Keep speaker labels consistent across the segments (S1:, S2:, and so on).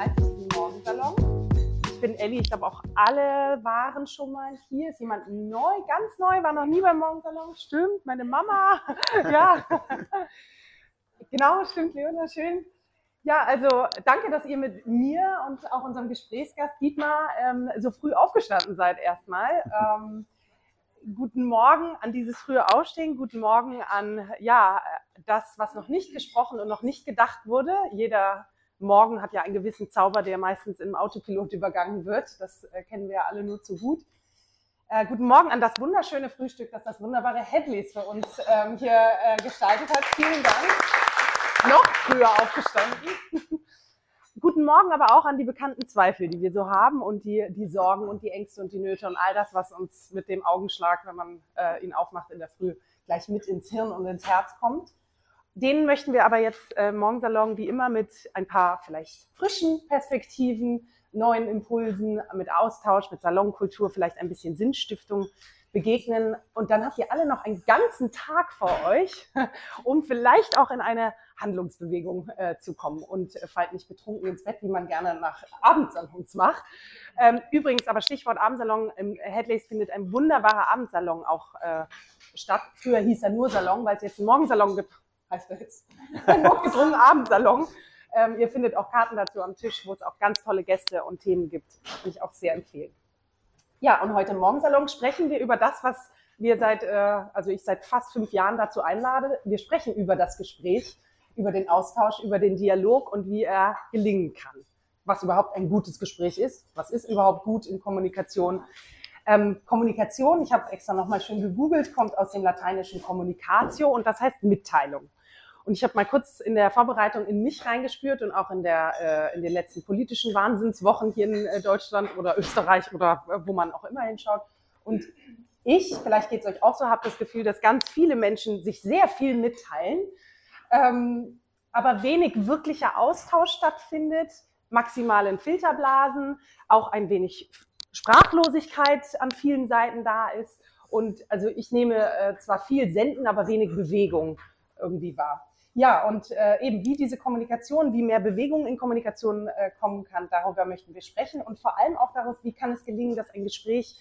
S1: 30. Morgensalon. Ich bin Elli, ich glaube auch alle waren schon mal hier. Ist jemand neu, ganz neu, war noch nie beim Morgensalon? Stimmt, meine Mama. ja, genau, stimmt, Leona, schön. Ja, also danke, dass ihr mit mir und auch unserem Gesprächsgast Dietmar ähm, so früh aufgestanden seid erstmal. Ähm, guten Morgen an dieses frühe Aufstehen, guten Morgen an ja das, was noch nicht gesprochen und noch nicht gedacht wurde. Jeder Morgen hat ja einen gewissen Zauber, der meistens im Autopilot übergangen wird. Das äh, kennen wir ja alle nur zu gut. Äh, guten Morgen an das wunderschöne Frühstück, das das wunderbare Headleys für uns ähm, hier äh, gestaltet hat. Vielen Dank. Noch früher aufgestanden. Guten Morgen aber auch an die bekannten Zweifel, die wir so haben und die, die Sorgen und die Ängste und die Nöte und all das, was uns mit dem Augenschlag, wenn man äh, ihn aufmacht in der Früh, gleich mit ins Hirn und ins Herz kommt. Denen möchten wir aber jetzt äh, Morgensalon wie immer mit ein paar vielleicht frischen Perspektiven, neuen Impulsen, mit Austausch, mit Salonkultur, vielleicht ein bisschen Sinnstiftung begegnen. Und dann habt ihr alle noch einen ganzen Tag vor euch, um vielleicht auch in eine Handlungsbewegung äh, zu kommen und äh, fallt nicht betrunken ins Bett, wie man gerne nach Abendsalons macht. Ähm, übrigens, aber Stichwort Abendsalon, im Headleys findet ein wunderbarer Abendsalon auch äh, statt. Früher hieß er nur Salon, weil es jetzt einen Morgensalon gibt, heißt er jetzt. Ein notgedrungen Abendsalon. Ähm, ihr findet auch Karten dazu am Tisch, wo es auch ganz tolle Gäste und Themen gibt. Kann ich auch sehr empfehlen. Ja, und heute im Morgensalon sprechen wir über das, was wir seit, äh, also ich seit fast fünf Jahren dazu einlade. Wir sprechen über das Gespräch, über den Austausch, über den Dialog und wie er gelingen kann. Was überhaupt ein gutes Gespräch ist. Was ist überhaupt gut in Kommunikation? Ähm, Kommunikation, ich habe extra nochmal schön gegoogelt, kommt aus dem lateinischen Communicatio und das heißt Mitteilung. Und ich habe mal kurz in der Vorbereitung in mich reingespürt und auch in, der, äh, in den letzten politischen Wahnsinnswochen hier in äh, Deutschland oder Österreich oder äh, wo man auch immer hinschaut. Und ich, vielleicht geht es euch auch so, habe das Gefühl, dass ganz viele Menschen sich sehr viel mitteilen, ähm, aber wenig wirklicher Austausch stattfindet, maximal in Filterblasen, auch ein wenig Sprachlosigkeit an vielen Seiten da ist. Und also ich nehme äh, zwar viel Senden, aber wenig Bewegung irgendwie wahr. Ja, und äh, eben wie diese Kommunikation, wie mehr Bewegung in Kommunikation äh, kommen kann, darüber möchten wir sprechen und vor allem auch darauf, wie kann es gelingen, dass ein Gespräch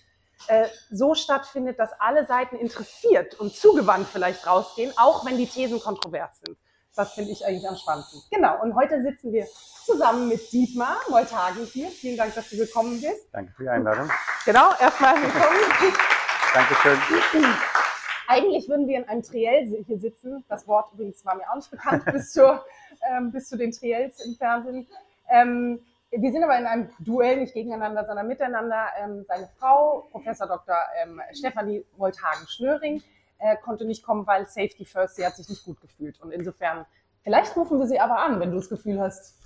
S1: äh, so stattfindet, dass alle Seiten interessiert und zugewandt vielleicht rausgehen, auch wenn die Thesen kontrovers sind. Das finde ich eigentlich am spannendsten. Genau, und heute sitzen wir zusammen mit Dietmar Moltagen hier. Vielen Dank, dass du gekommen bist.
S2: Danke für die Einladung.
S1: Genau, erstmal willkommen.
S2: Dankeschön.
S1: Eigentlich würden wir in einem Triell hier sitzen. Das Wort übrigens war mir auch nicht bekannt bis, zur, ähm, bis zu den Triels im Fernsehen. Ähm, wir sind aber in einem Duell, nicht gegeneinander, sondern miteinander. Ähm, seine Frau, Professor Dr. Ähm, Stefanie Wolthagen-Schnöring, äh, konnte nicht kommen, weil Safety First, sie hat sich nicht gut gefühlt. Und insofern, vielleicht rufen wir sie aber an, wenn du das Gefühl hast,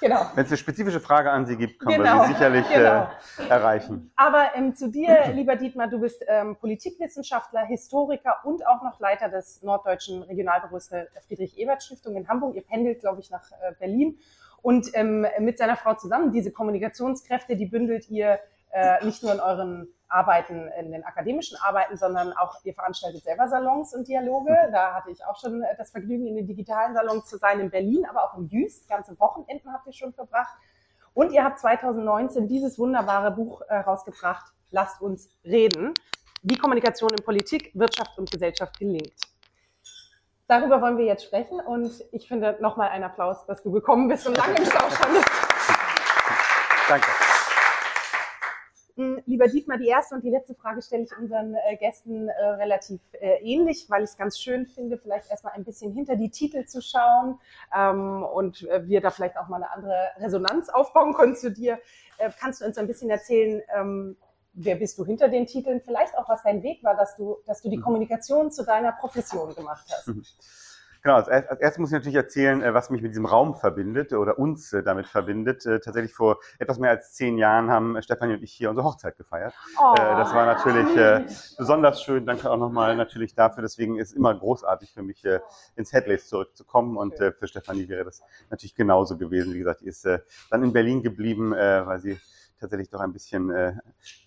S2: Genau. Wenn es eine spezifische Frage an Sie gibt, können genau. wir sie sicherlich genau. äh, erreichen.
S1: Aber ähm, zu dir, lieber Dietmar, du bist ähm, Politikwissenschaftler, Historiker und auch noch Leiter des norddeutschen Regionalbüros der Friedrich-Ebert-Stiftung in Hamburg. Ihr pendelt, glaube ich, nach äh, Berlin. Und ähm, mit seiner Frau zusammen, diese Kommunikationskräfte, die bündelt ihr äh, nicht nur in euren Arbeiten, in den akademischen Arbeiten, sondern auch ihr veranstaltet selber Salons und Dialoge. Mhm. Da hatte ich auch schon das Vergnügen, in den digitalen Salons zu sein in Berlin, aber auch in Jüst. Ganze Wochenenden habt ihr schon verbracht. Und ihr habt 2019 dieses wunderbare Buch äh, rausgebracht, Lasst uns reden, wie Kommunikation in Politik, Wirtschaft und Gesellschaft gelingt. Darüber wollen wir jetzt sprechen und ich finde nochmal einen Applaus, dass du gekommen bist und lange im Stau standest.
S2: Danke.
S1: Hm, lieber Dietmar, die erste und die letzte Frage stelle ich unseren äh, Gästen äh, relativ äh, ähnlich, weil ich es ganz schön finde, vielleicht erstmal ein bisschen hinter die Titel zu schauen ähm, und wir da vielleicht auch mal eine andere Resonanz aufbauen können zu dir. Kannst du uns ein bisschen erzählen, ähm, wer bist du hinter den Titeln? Vielleicht auch, was dein Weg war, dass du, dass du die mhm. Kommunikation zu deiner Profession gemacht hast.
S2: Genau, als, erstes muss ich natürlich erzählen, äh, was mich mit diesem Raum verbindet oder uns äh, damit verbindet. Äh, tatsächlich vor etwas mehr als zehn Jahren haben Stefanie und ich hier unsere Hochzeit gefeiert. Oh. Das war natürlich besonders schön. Danke auch nochmal natürlich dafür. Deswegen ist es immer großartig für mich, ins Headlace zurückzukommen. Und für Stefanie wäre das natürlich genauso gewesen. Wie gesagt, die ist dann in Berlin geblieben, weil sie tatsächlich doch ein bisschen äh,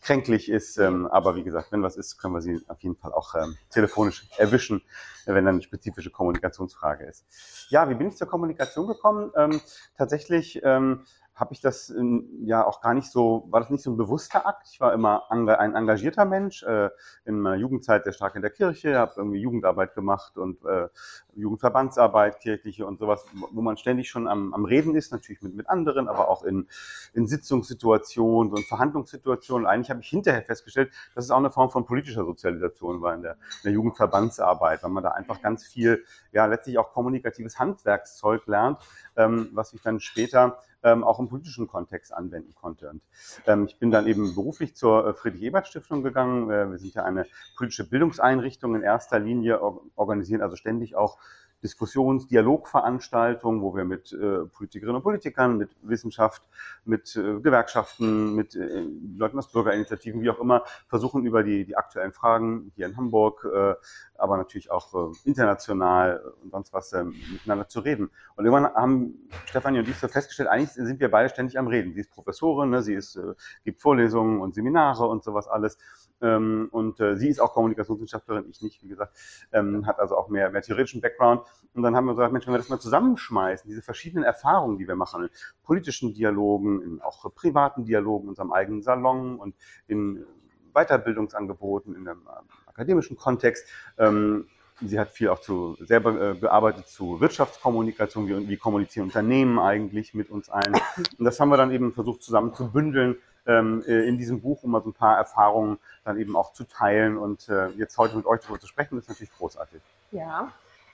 S2: kränklich ist. Ähm, aber wie gesagt, wenn was ist, können wir sie auf jeden Fall auch ähm, telefonisch erwischen, wenn dann eine spezifische Kommunikationsfrage ist. Ja, wie bin ich zur Kommunikation gekommen? Ähm, tatsächlich ähm, habe ich das in, ja auch gar nicht so, war das nicht so ein bewusster Akt. Ich war immer ein engagierter Mensch, äh, in meiner Jugendzeit sehr stark in der Kirche, habe irgendwie Jugendarbeit gemacht und äh, Jugendverbandsarbeit, kirchliche und sowas, wo man ständig schon am, am Reden ist, natürlich mit, mit anderen, aber auch in, in Sitzungssituationen, in Verhandlungssituationen. Eigentlich habe ich hinterher festgestellt, dass es auch eine Form von politischer Sozialisation war in der, in der Jugendverbandsarbeit, weil man da einfach ganz viel, ja, letztlich auch kommunikatives Handwerkszeug lernt, ähm, was ich dann später ähm, auch im politischen Kontext anwenden konnte. Und ähm, ich bin dann eben beruflich zur äh, Friedrich-Ebert-Stiftung gegangen. Äh, wir sind ja eine politische Bildungseinrichtung in erster Linie, or organisieren also ständig auch Diskussions-, Dialogveranstaltungen, wo wir mit äh, Politikerinnen und Politikern, mit Wissenschaft, mit äh, Gewerkschaften, mit äh, Leuten aus Bürgerinitiativen, wie auch immer, versuchen über die, die aktuellen Fragen hier in Hamburg, äh, aber natürlich auch äh, international und sonst was äh, miteinander zu reden. Und irgendwann haben Stefanie und ich so festgestellt, eigentlich sind wir beide ständig am Reden. Sie ist Professorin, ne, sie ist, äh, gibt Vorlesungen und Seminare und sowas alles. Ähm, und äh, sie ist auch Kommunikationswissenschaftlerin, ich nicht, wie gesagt, ähm, hat also auch mehr, mehr theoretischen Background. Und dann haben wir gesagt, Mensch, wenn wir das mal zusammenschmeißen, diese verschiedenen Erfahrungen, die wir machen, in politischen Dialogen, in auch privaten Dialogen, in unserem eigenen Salon und in Weiterbildungsangeboten, in einem äh, akademischen Kontext, ähm, Sie hat viel auch zu, selber äh, gearbeitet zu Wirtschaftskommunikation, wie, wie kommunizieren Unternehmen eigentlich mit uns ein. Und das haben wir dann eben versucht zusammen zu bündeln ähm, äh, in diesem Buch, um mal so ein paar Erfahrungen dann eben auch zu teilen. Und äh, jetzt heute mit euch darüber zu sprechen, ist natürlich großartig.
S1: Ja.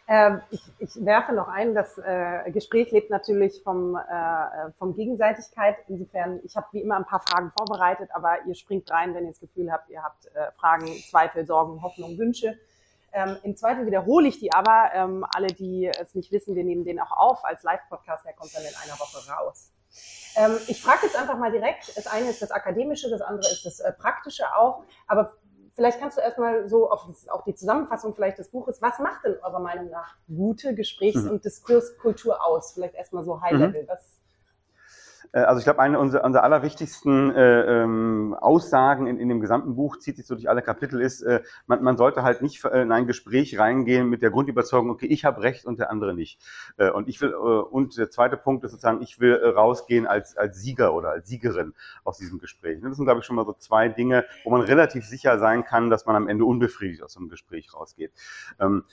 S1: Ähm, ich, ich werfe noch ein, das äh, Gespräch lebt natürlich vom, äh, vom Gegenseitigkeit. Insofern, ich habe wie immer ein paar Fragen vorbereitet, aber ihr springt rein, wenn ihr das Gefühl habt, ihr habt Fragen, Zweifel, Sorgen, Hoffnung, Wünsche. Ähm, Im Zweifel wiederhole ich die aber. Ähm, alle, die es nicht wissen, wir nehmen den auch auf als Live-Podcast, der kommt dann in einer Woche raus. Ähm, ich frage jetzt einfach mal direkt. Das eine ist das Akademische, das andere ist das äh, Praktische auch. Aber vielleicht kannst du erstmal so auf auch die Zusammenfassung vielleicht des Buches, was macht denn eurer Meinung nach gute Gesprächs- mhm. und Diskurskultur aus? Vielleicht erstmal so High-Level. Mhm. Was
S2: äh, also ich glaube, eine unserer, unserer allerwichtigsten äh, ähm, Aussagen in, in dem gesamten Buch, zieht sich so durch alle Kapitel, ist, äh, man, man sollte halt nicht in ein Gespräch reingehen mit der Grundüberzeugung, okay, ich habe recht und der andere nicht. Äh, und ich will, äh, und der zweite Punkt ist sozusagen, ich will äh, rausgehen als, als Sieger oder als Siegerin aus diesem Gespräch. Das sind, glaube ich, schon mal so zwei Dinge, wo man relativ sicher sein kann, dass man am Ende unbefriedigt aus so einem Gespräch rausgeht. Ähm,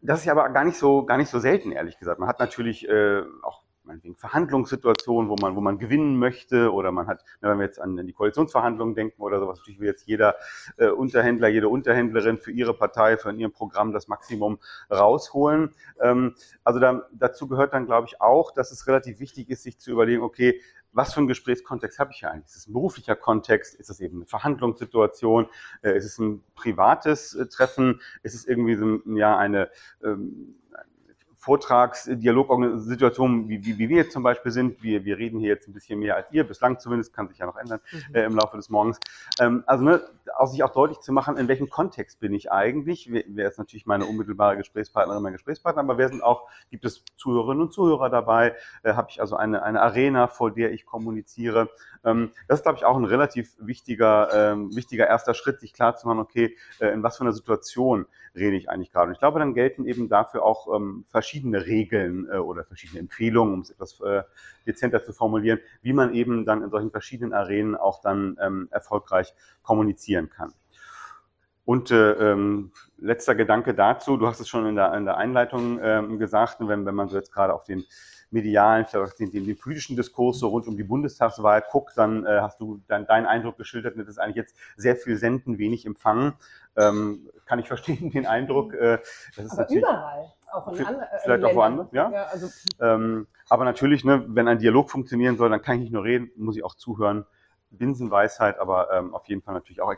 S2: das ist aber gar nicht so, gar nicht so selten, ehrlich gesagt. Man hat natürlich äh, auch meinetwegen Verhandlungssituationen, wo man, wo man gewinnen möchte oder man hat, wenn wir jetzt an die Koalitionsverhandlungen denken oder sowas, natürlich will jetzt jeder äh, Unterhändler, jede Unterhändlerin für ihre Partei, für ihr Programm das Maximum rausholen. Ähm, also dann, dazu gehört dann, glaube ich, auch, dass es relativ wichtig ist, sich zu überlegen, okay, was für einen Gesprächskontext habe ich hier eigentlich? Ist es ein beruflicher Kontext? Ist es eben eine Verhandlungssituation? Äh, ist es ein privates äh, Treffen? Ist es irgendwie so, ja, eine, ähm, Vortrags-, Dialogsituationen, wie, wie, wie wir jetzt zum Beispiel sind. Wir, wir reden hier jetzt ein bisschen mehr als ihr, bislang zumindest, kann sich ja noch ändern mhm. äh, im Laufe des Morgens. Ähm, also ne, auch sich auch deutlich zu machen, in welchem Kontext bin ich eigentlich. Wer, ist natürlich meine unmittelbare Gesprächspartnerin, mein Gesprächspartner, aber wer sind auch, gibt es Zuhörerinnen und Zuhörer dabei? Äh, Habe ich also eine, eine Arena, vor der ich kommuniziere? Ähm, das ist, glaube ich, auch ein relativ wichtiger, ähm, wichtiger erster Schritt, sich klar zu machen, okay, äh, in was für einer Situation rede ich eigentlich gerade. Und ich glaube, dann gelten eben dafür auch ähm, verschiedene Regeln äh, oder verschiedene Empfehlungen, um es etwas äh, dezenter zu formulieren, wie man eben dann in solchen verschiedenen Arenen auch dann ähm, erfolgreich kommunizieren kann. Und äh, ähm, letzter Gedanke dazu, du hast es schon in der, in der Einleitung ähm, gesagt, wenn, wenn man so jetzt gerade auf den medialen, den, den, den politischen Diskurs so rund um die Bundestagswahl guckt, dann äh, hast du dann deinen Eindruck geschildert, das ist eigentlich jetzt sehr viel senden, wenig empfangen. Ähm, kann ich verstehen, den Eindruck. Äh,
S1: das ist aber natürlich überall. Auch in anderen,
S2: äh, vielleicht auch woanders, ja. ja also, ähm, aber natürlich, ne, wenn ein Dialog funktionieren soll, dann kann ich nicht nur reden, muss ich auch zuhören. Binsenweisheit, aber ähm, auf jeden Fall natürlich auch äh,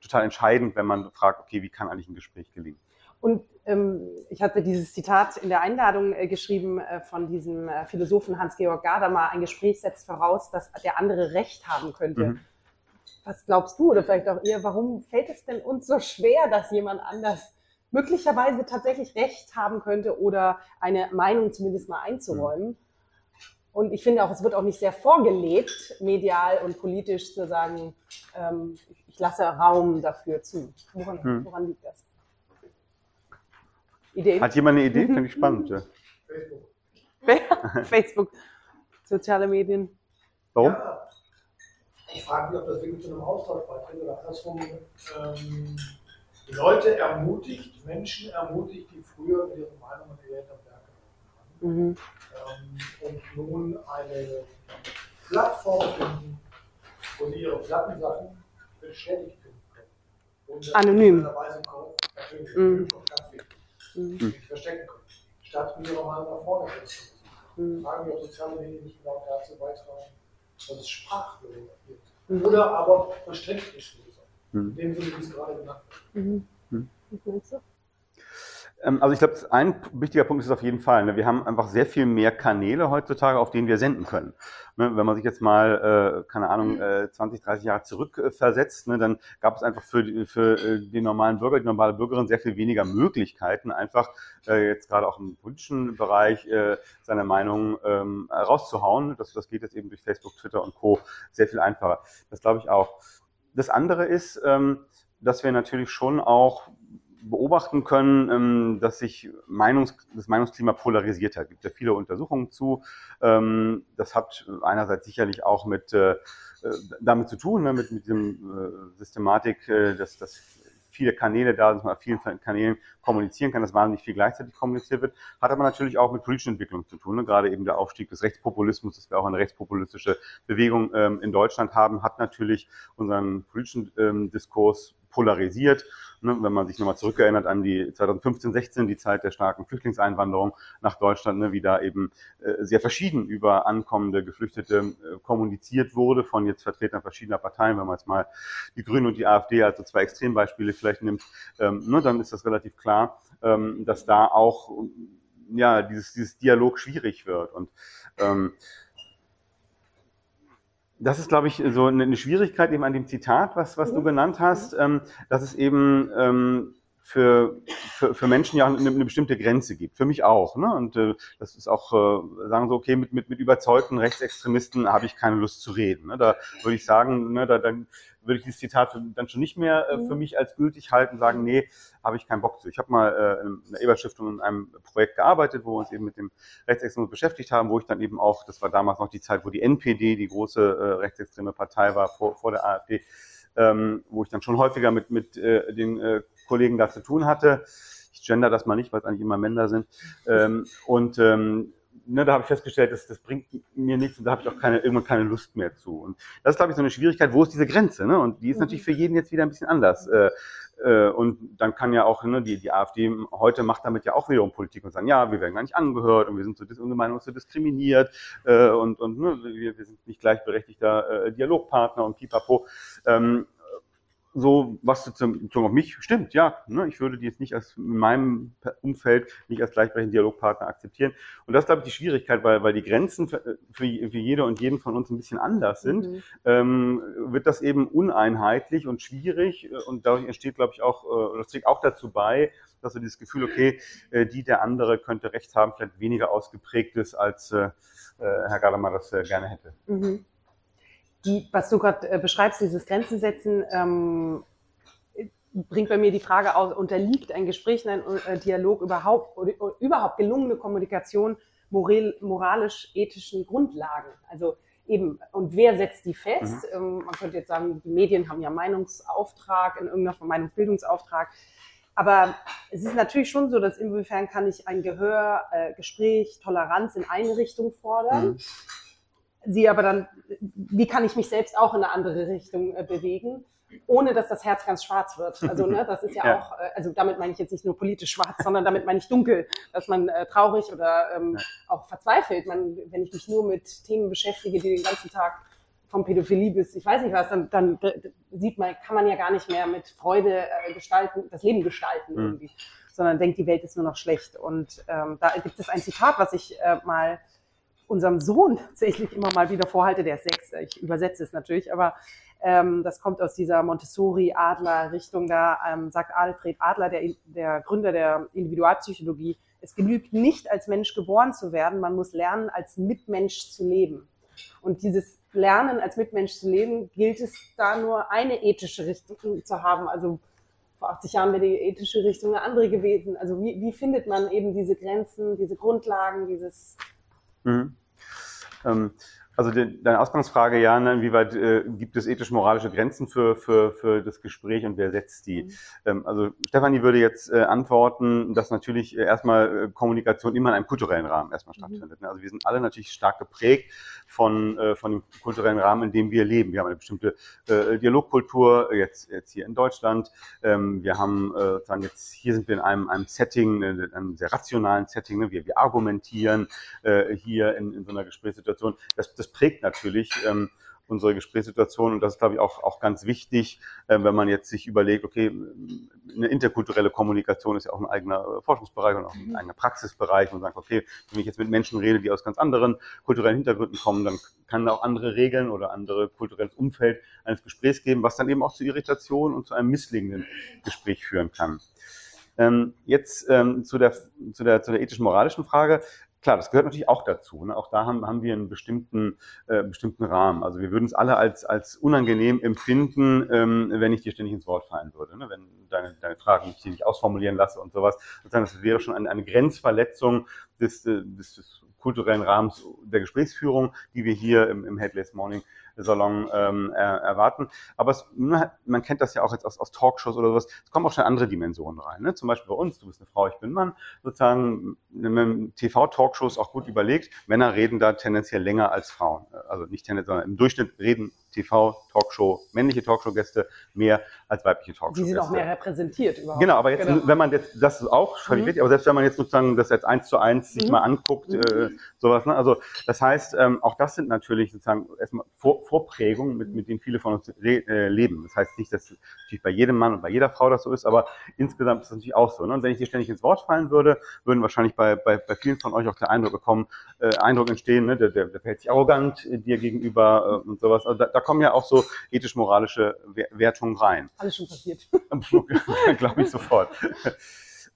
S2: total entscheidend, wenn man fragt, okay, wie kann eigentlich ein Gespräch gelingen?
S1: Und ähm, ich hatte dieses Zitat in der Einladung äh, geschrieben äh, von diesem äh, Philosophen Hans-Georg Gadamer, ein Gespräch setzt voraus, dass der andere Recht haben könnte. Mhm. Was glaubst du oder vielleicht auch ihr, warum fällt es denn uns so schwer, dass jemand anders möglicherweise tatsächlich Recht haben könnte oder eine Meinung zumindest mal einzuräumen? Mhm. Und ich finde auch, es wird auch nicht sehr vorgelebt, medial und politisch zu sagen, ähm, ich lasse Raum dafür zu. Woran, mhm. woran liegt das?
S2: Ideen? Hat jemand eine Idee? Finde ich spannend. Ja.
S1: Facebook. Facebook. Soziale Medien.
S2: Warum?
S3: Ja, ich frage mich, ob das wirklich zu einem Austausch beiträgt oder andersrum ähm, Leute ermutigt, Menschen ermutigt, die früher mit ihrer Meinung und ihrer. Mhm. Ähm, und nun eine Plattform finden, wo sie ihre Plattensachen bestätigt finden
S1: können. Anonym.
S3: Natürlich, mhm. Mhm. Verstecken können. Statt ihrer Meinung nach vorne zu mhm. Fragen, wie auch soziale Medien nicht genau dazu beitragen, dass es Sprachbildung gibt. Mhm. Oder aber Verständnislösung. Mhm. In dem Sinne, wie es gerade genannt wird. Mhm.
S2: Mhm. Ähm, also ich glaube, ein wichtiger Punkt ist auf jeden Fall, ne, wir haben einfach sehr viel mehr Kanäle heutzutage, auf denen wir senden können. Ne, wenn man sich jetzt mal, äh, keine Ahnung, äh, 20, 30 Jahre zurückversetzt, ne, dann gab es einfach für, für äh, den normalen Bürger, die normale Bürgerin sehr viel weniger Möglichkeiten, einfach äh, jetzt gerade auch im politischen Bereich äh, seine Meinung ähm, rauszuhauen. Das, das geht jetzt eben durch Facebook, Twitter und Co. sehr viel einfacher. Das glaube ich auch. Das andere ist, ähm, dass wir natürlich schon auch beobachten können, ähm, dass sich Meinungs das Meinungsklima polarisiert hat. Es gibt ja viele Untersuchungen zu. Ähm, das hat einerseits sicherlich auch mit äh, damit zu tun, ne, mit, mit dem äh, Systematik, äh, dass, dass viele Kanäle da, dass man auf vielen Kanälen kommunizieren kann, dass wahnsinnig viel gleichzeitig kommuniziert wird, hat aber natürlich auch mit politischen Entwicklungen zu tun. Ne? Gerade eben der Aufstieg des Rechtspopulismus, dass wir auch eine rechtspopulistische Bewegung ähm, in Deutschland haben, hat natürlich unseren politischen ähm, Diskurs polarisiert. Ne, wenn man sich nochmal zurückerinnert an die 2015, 16, die Zeit der starken Flüchtlingseinwanderung nach Deutschland, ne, wie da eben äh, sehr verschieden über ankommende Geflüchtete äh, kommuniziert wurde von jetzt Vertretern verschiedener Parteien. Wenn man jetzt mal die Grünen und die AfD als so zwei Extrembeispiele vielleicht nimmt, ähm, ne, dann ist das relativ klar, ähm, dass da auch ja dieses, dieses Dialog schwierig wird. Und ähm, das ist, glaube ich, so eine Schwierigkeit eben an dem Zitat, was, was du mhm. genannt hast, ähm, dass es eben ähm, für, für, für Menschen ja eine, eine bestimmte Grenze gibt. Für mich auch. Ne? Und äh, das ist auch, äh, sagen so, okay, mit, mit, mit überzeugten Rechtsextremisten habe ich keine Lust zu reden. Ne? Da würde ich sagen, ne, da, dann würde ich dieses Zitat dann schon nicht mehr äh, für mhm. mich als gültig halten, sagen, nee, habe ich keinen Bock zu. Ich habe mal äh, in der Eber-Stiftung in einem Projekt gearbeitet, wo wir uns eben mit dem Rechtsextremismus beschäftigt haben, wo ich dann eben auch, das war damals noch die Zeit, wo die NPD die große äh, rechtsextreme Partei war vor, vor der AfD, ähm, wo ich dann schon häufiger mit, mit äh, den äh, Kollegen da zu tun hatte. Ich gender das mal nicht, weil es eigentlich immer Männer sind. Ähm, und ähm, ne, da habe ich festgestellt, dass das bringt mir nichts und da habe ich auch keine, irgendwann keine Lust mehr zu. Und das ist, glaube ich, so eine Schwierigkeit, wo ist diese Grenze? Ne? Und die ist natürlich für jeden jetzt wieder ein bisschen anders. Äh, äh, und dann kann ja auch ne, die, die AfD heute macht damit ja auch wiederum Politik und sagen, ja, wir werden gar nicht angehört und wir sind so, unsere Meinung ist so diskriminiert äh, und, und ne, wir, wir sind nicht gleichberechtigter äh, Dialogpartner und pipapo. Ähm, so was zum, zum auf mich stimmt, ja. Ne, ich würde die jetzt nicht als in meinem Umfeld nicht als gleichberechtigten Dialogpartner akzeptieren. Und das ist, glaube ich, die Schwierigkeit, weil, weil die Grenzen für, für, für jede und jeden von uns ein bisschen anders sind, mhm. ähm, wird das eben uneinheitlich und schwierig und dadurch entsteht, glaube ich, auch, äh, das trägt auch dazu bei, dass so dieses Gefühl, okay, äh, die der andere könnte recht haben, vielleicht weniger ausgeprägt ist, als äh, äh Herr Gadamer das äh, gerne hätte.
S1: Mhm die, was du gerade äh, beschreibst, dieses Grenzen setzen, ähm, bringt bei mir die Frage aus, unterliegt ein Gespräch, ein äh, Dialog überhaupt, oder, oder überhaupt gelungene Kommunikation moral, moralisch-ethischen Grundlagen? Also eben, und wer setzt die fest? Mhm. Ähm, man könnte jetzt sagen, die Medien haben ja Meinungsauftrag, in irgendeiner Form Meinungsbildungsauftrag. Aber es ist natürlich schon so, dass inwiefern kann ich ein Gehör, äh, Gespräch, Toleranz in eine Richtung fordern. Mhm sie aber dann, wie kann ich mich selbst auch in eine andere Richtung äh, bewegen, ohne dass das Herz ganz schwarz wird. Also ne, das ist ja, ja. auch, äh, also damit meine ich jetzt nicht nur politisch schwarz, sondern damit meine ich dunkel, dass man äh, traurig oder ähm, ja. auch verzweifelt. Man, wenn ich mich nur mit Themen beschäftige, die den ganzen Tag vom Pädophilie bis ich weiß nicht was, dann, dann sieht man, kann man ja gar nicht mehr mit Freude äh, gestalten, das Leben gestalten mhm. irgendwie, sondern denkt, die Welt ist nur noch schlecht. Und ähm, da gibt es ein Zitat, was ich äh, mal unserem Sohn tatsächlich immer mal wieder vorhalte, der ist sechs, ich übersetze es natürlich, aber ähm, das kommt aus dieser Montessori-Adler-Richtung, da ähm, sagt Alfred Adler, der, der Gründer der Individualpsychologie, es genügt nicht, als Mensch geboren zu werden, man muss lernen, als Mitmensch zu leben. Und dieses Lernen, als Mitmensch zu leben, gilt es da nur eine ethische Richtung zu haben. Also vor 80 Jahren wäre die ethische Richtung eine andere gewesen. Also wie, wie findet man eben diese Grenzen, diese Grundlagen, dieses
S2: Mhm. Ähm, Also die, deine Ausgangsfrage, ja, ne, inwieweit äh, gibt es ethisch-moralische Grenzen für, für, für das Gespräch und wer setzt die? Mhm. Ähm, also Stefanie würde jetzt äh, antworten, dass natürlich äh, erstmal äh, Kommunikation immer in einem kulturellen Rahmen erstmal mhm. stattfindet. Ne? Also wir sind alle natürlich stark geprägt von, äh, von dem kulturellen Rahmen, in dem wir leben. Wir haben eine bestimmte äh, Dialogkultur, jetzt, jetzt hier in Deutschland. Ähm, wir haben, äh, sagen jetzt, hier sind wir in einem, einem Setting, äh, einem sehr rationalen Setting. Ne? Wir, wir argumentieren äh, hier in, in so einer Gesprächssituation. Das, das prägt natürlich ähm, unsere Gesprächssituation und das ist, glaube ich, auch, auch ganz wichtig, äh, wenn man jetzt sich überlegt, okay, eine interkulturelle Kommunikation ist ja auch ein eigener äh, Forschungsbereich und auch ein mhm. eigener Praxisbereich und sagt, okay, wenn ich jetzt mit Menschen rede, die aus ganz anderen kulturellen Hintergründen kommen, dann kann auch andere Regeln oder andere kulturelles Umfeld eines Gesprächs geben, was dann eben auch zu Irritation und zu einem misslingenden Gespräch führen kann. Ähm, jetzt ähm, zu, der, zu, der, zu der ethisch-moralischen Frage. Klar, das gehört natürlich auch dazu. Ne? Auch da haben, haben wir einen bestimmten, äh, bestimmten Rahmen. Also wir würden es alle als, als unangenehm empfinden, ähm, wenn ich dir ständig ins Wort fallen würde. Ne? Wenn deine, deine Fragen ich nicht ausformulieren lasse und sowas. Sozusagen, das wäre schon eine, eine Grenzverletzung des, des, des kulturellen Rahmens der Gesprächsführung, die wir hier im, im Headless Morning Salon ähm, er, erwarten. Aber es, man kennt das ja auch jetzt aus, aus Talkshows oder sowas. Es kommen auch schon andere Dimensionen rein. Ne? Zum Beispiel bei uns, du bist eine Frau, ich bin Mann. Sozusagen TV-Talkshows auch gut überlegt. Männer reden da tendenziell länger als Frauen. Also nicht tendenziell, sondern im Durchschnitt reden TV-Talkshow, männliche Talkshow-Gäste mehr als weibliche Talkshow-Gäste.
S1: Die sind auch mehr repräsentiert
S2: überhaupt. Genau, aber jetzt, genau. wenn man jetzt, das ist auch völlig mhm. aber selbst wenn man jetzt sozusagen das jetzt eins zu eins sich mhm. mal anguckt, mhm. äh, sowas, ne? also das heißt, ähm, auch das sind natürlich sozusagen erstmal Vor Vorprägungen, mit, mit denen viele von uns äh, leben. Das heißt nicht, dass natürlich bei jedem Mann und bei jeder Frau das so ist, aber insgesamt ist das natürlich auch so. Ne? Und wenn ich dir ständig ins Wort fallen würde, würden wahrscheinlich bei, bei, bei vielen von euch auch der Eindruck bekommen, äh, Eindruck entstehen, ne? der, der, der verhält sich arrogant äh, dir gegenüber äh, und sowas. Also da, da kommen ja auch so ethisch-moralische Wertungen rein.
S1: Alles schon passiert.
S2: Glaube ich sofort.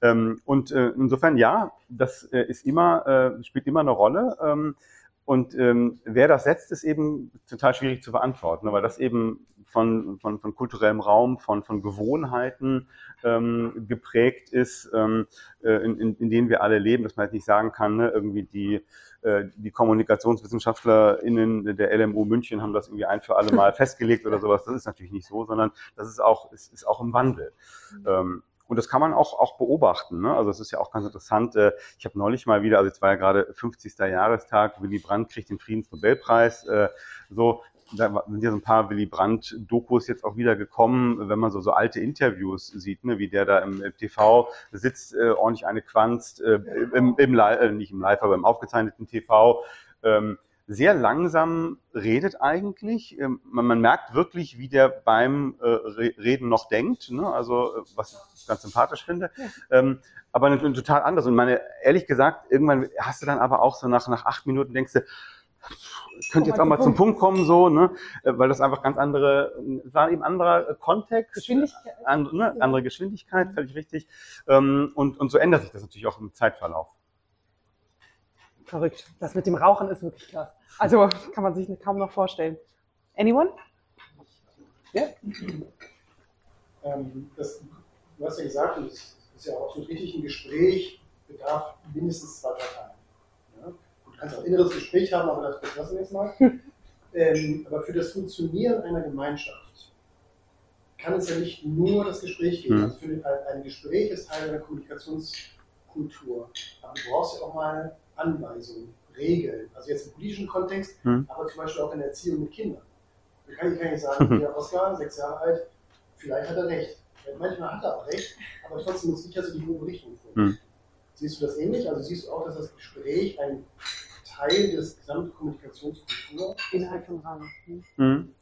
S2: Ähm, und äh, insofern ja, das äh, ist immer, äh, spielt immer eine Rolle. Ähm, und ähm, wer das setzt, ist eben total schwierig zu beantworten, weil das eben von, von, von kulturellem Raum, von, von Gewohnheiten ähm, geprägt ist, ähm, äh, in, in, in denen wir alle leben, dass man jetzt nicht sagen kann, ne, irgendwie die, äh, die KommunikationswissenschaftlerInnen der LMU München haben das irgendwie ein für alle Mal festgelegt oder sowas. Das ist natürlich nicht so, sondern das ist auch, ist, ist auch im Wandel. Mhm. Ähm, und das kann man auch, auch beobachten. Ne? Also es ist ja auch ganz interessant. Äh, ich habe neulich mal wieder, also jetzt war ja gerade 50. Jahrestag, Willy Brandt kriegt den Friedensnobelpreis. Äh, so, da sind ja so ein paar Willy Brandt-Dokus jetzt auch wieder gekommen, wenn man so, so alte Interviews sieht, ne, wie der da im TV sitzt, äh, ordentlich eine quanzt, äh, im, im Live, äh, nicht im Live, aber im aufgezeichneten TV. Ähm, sehr langsam redet eigentlich. Ähm, man, man, merkt wirklich, wie der beim äh, Reden noch denkt, ne? also äh, was ich ganz sympathisch finde. Ja. Ähm, aber natürlich total anders. Und meine, ehrlich gesagt, irgendwann hast du dann aber auch so nach, nach acht Minuten denkst du, könnte jetzt auch mal zum Punkt kommen, so, ne? Äh, weil das einfach ganz andere, es war eben anderer Kontext,
S1: Geschwindigkeit.
S2: Andere, ne? andere Geschwindigkeit, völlig richtig. Ähm, und, und so ändert sich das natürlich auch im Zeitverlauf.
S1: Verrückt. Das mit dem Rauchen ist wirklich krass. Also kann man sich kaum noch vorstellen. Anyone?
S3: Ja? Ähm, das, du hast ja gesagt, und das ist ja auch so richtig, ein Gespräch bedarf mindestens zwei Parteien. Ja? Du kannst auch ein inneres Gespräch haben, aber das lassen wir jetzt mal. ähm, aber für das Funktionieren einer Gemeinschaft kann es ja nicht nur das Gespräch geben. Mhm. Also für ein Gespräch ist Teil einer Kommunikationskultur. Aber du brauchst ja auch mal Anweisungen, Regeln. Also jetzt im politischen Kontext, hm. aber zum Beispiel auch in der Erziehung mit Kindern. Da kann ich, kann ich sagen, der Oscar, sechs Jahre alt, vielleicht hat er recht. Manchmal hat er auch recht, aber trotzdem muss ich also die grobe Richtung folgen. Hm. Siehst du das ähnlich? Also siehst du auch, dass das Gespräch ein Teil des gesamten Kommunikationskultur
S1: innerhalb von Rahmen.
S2: Hm.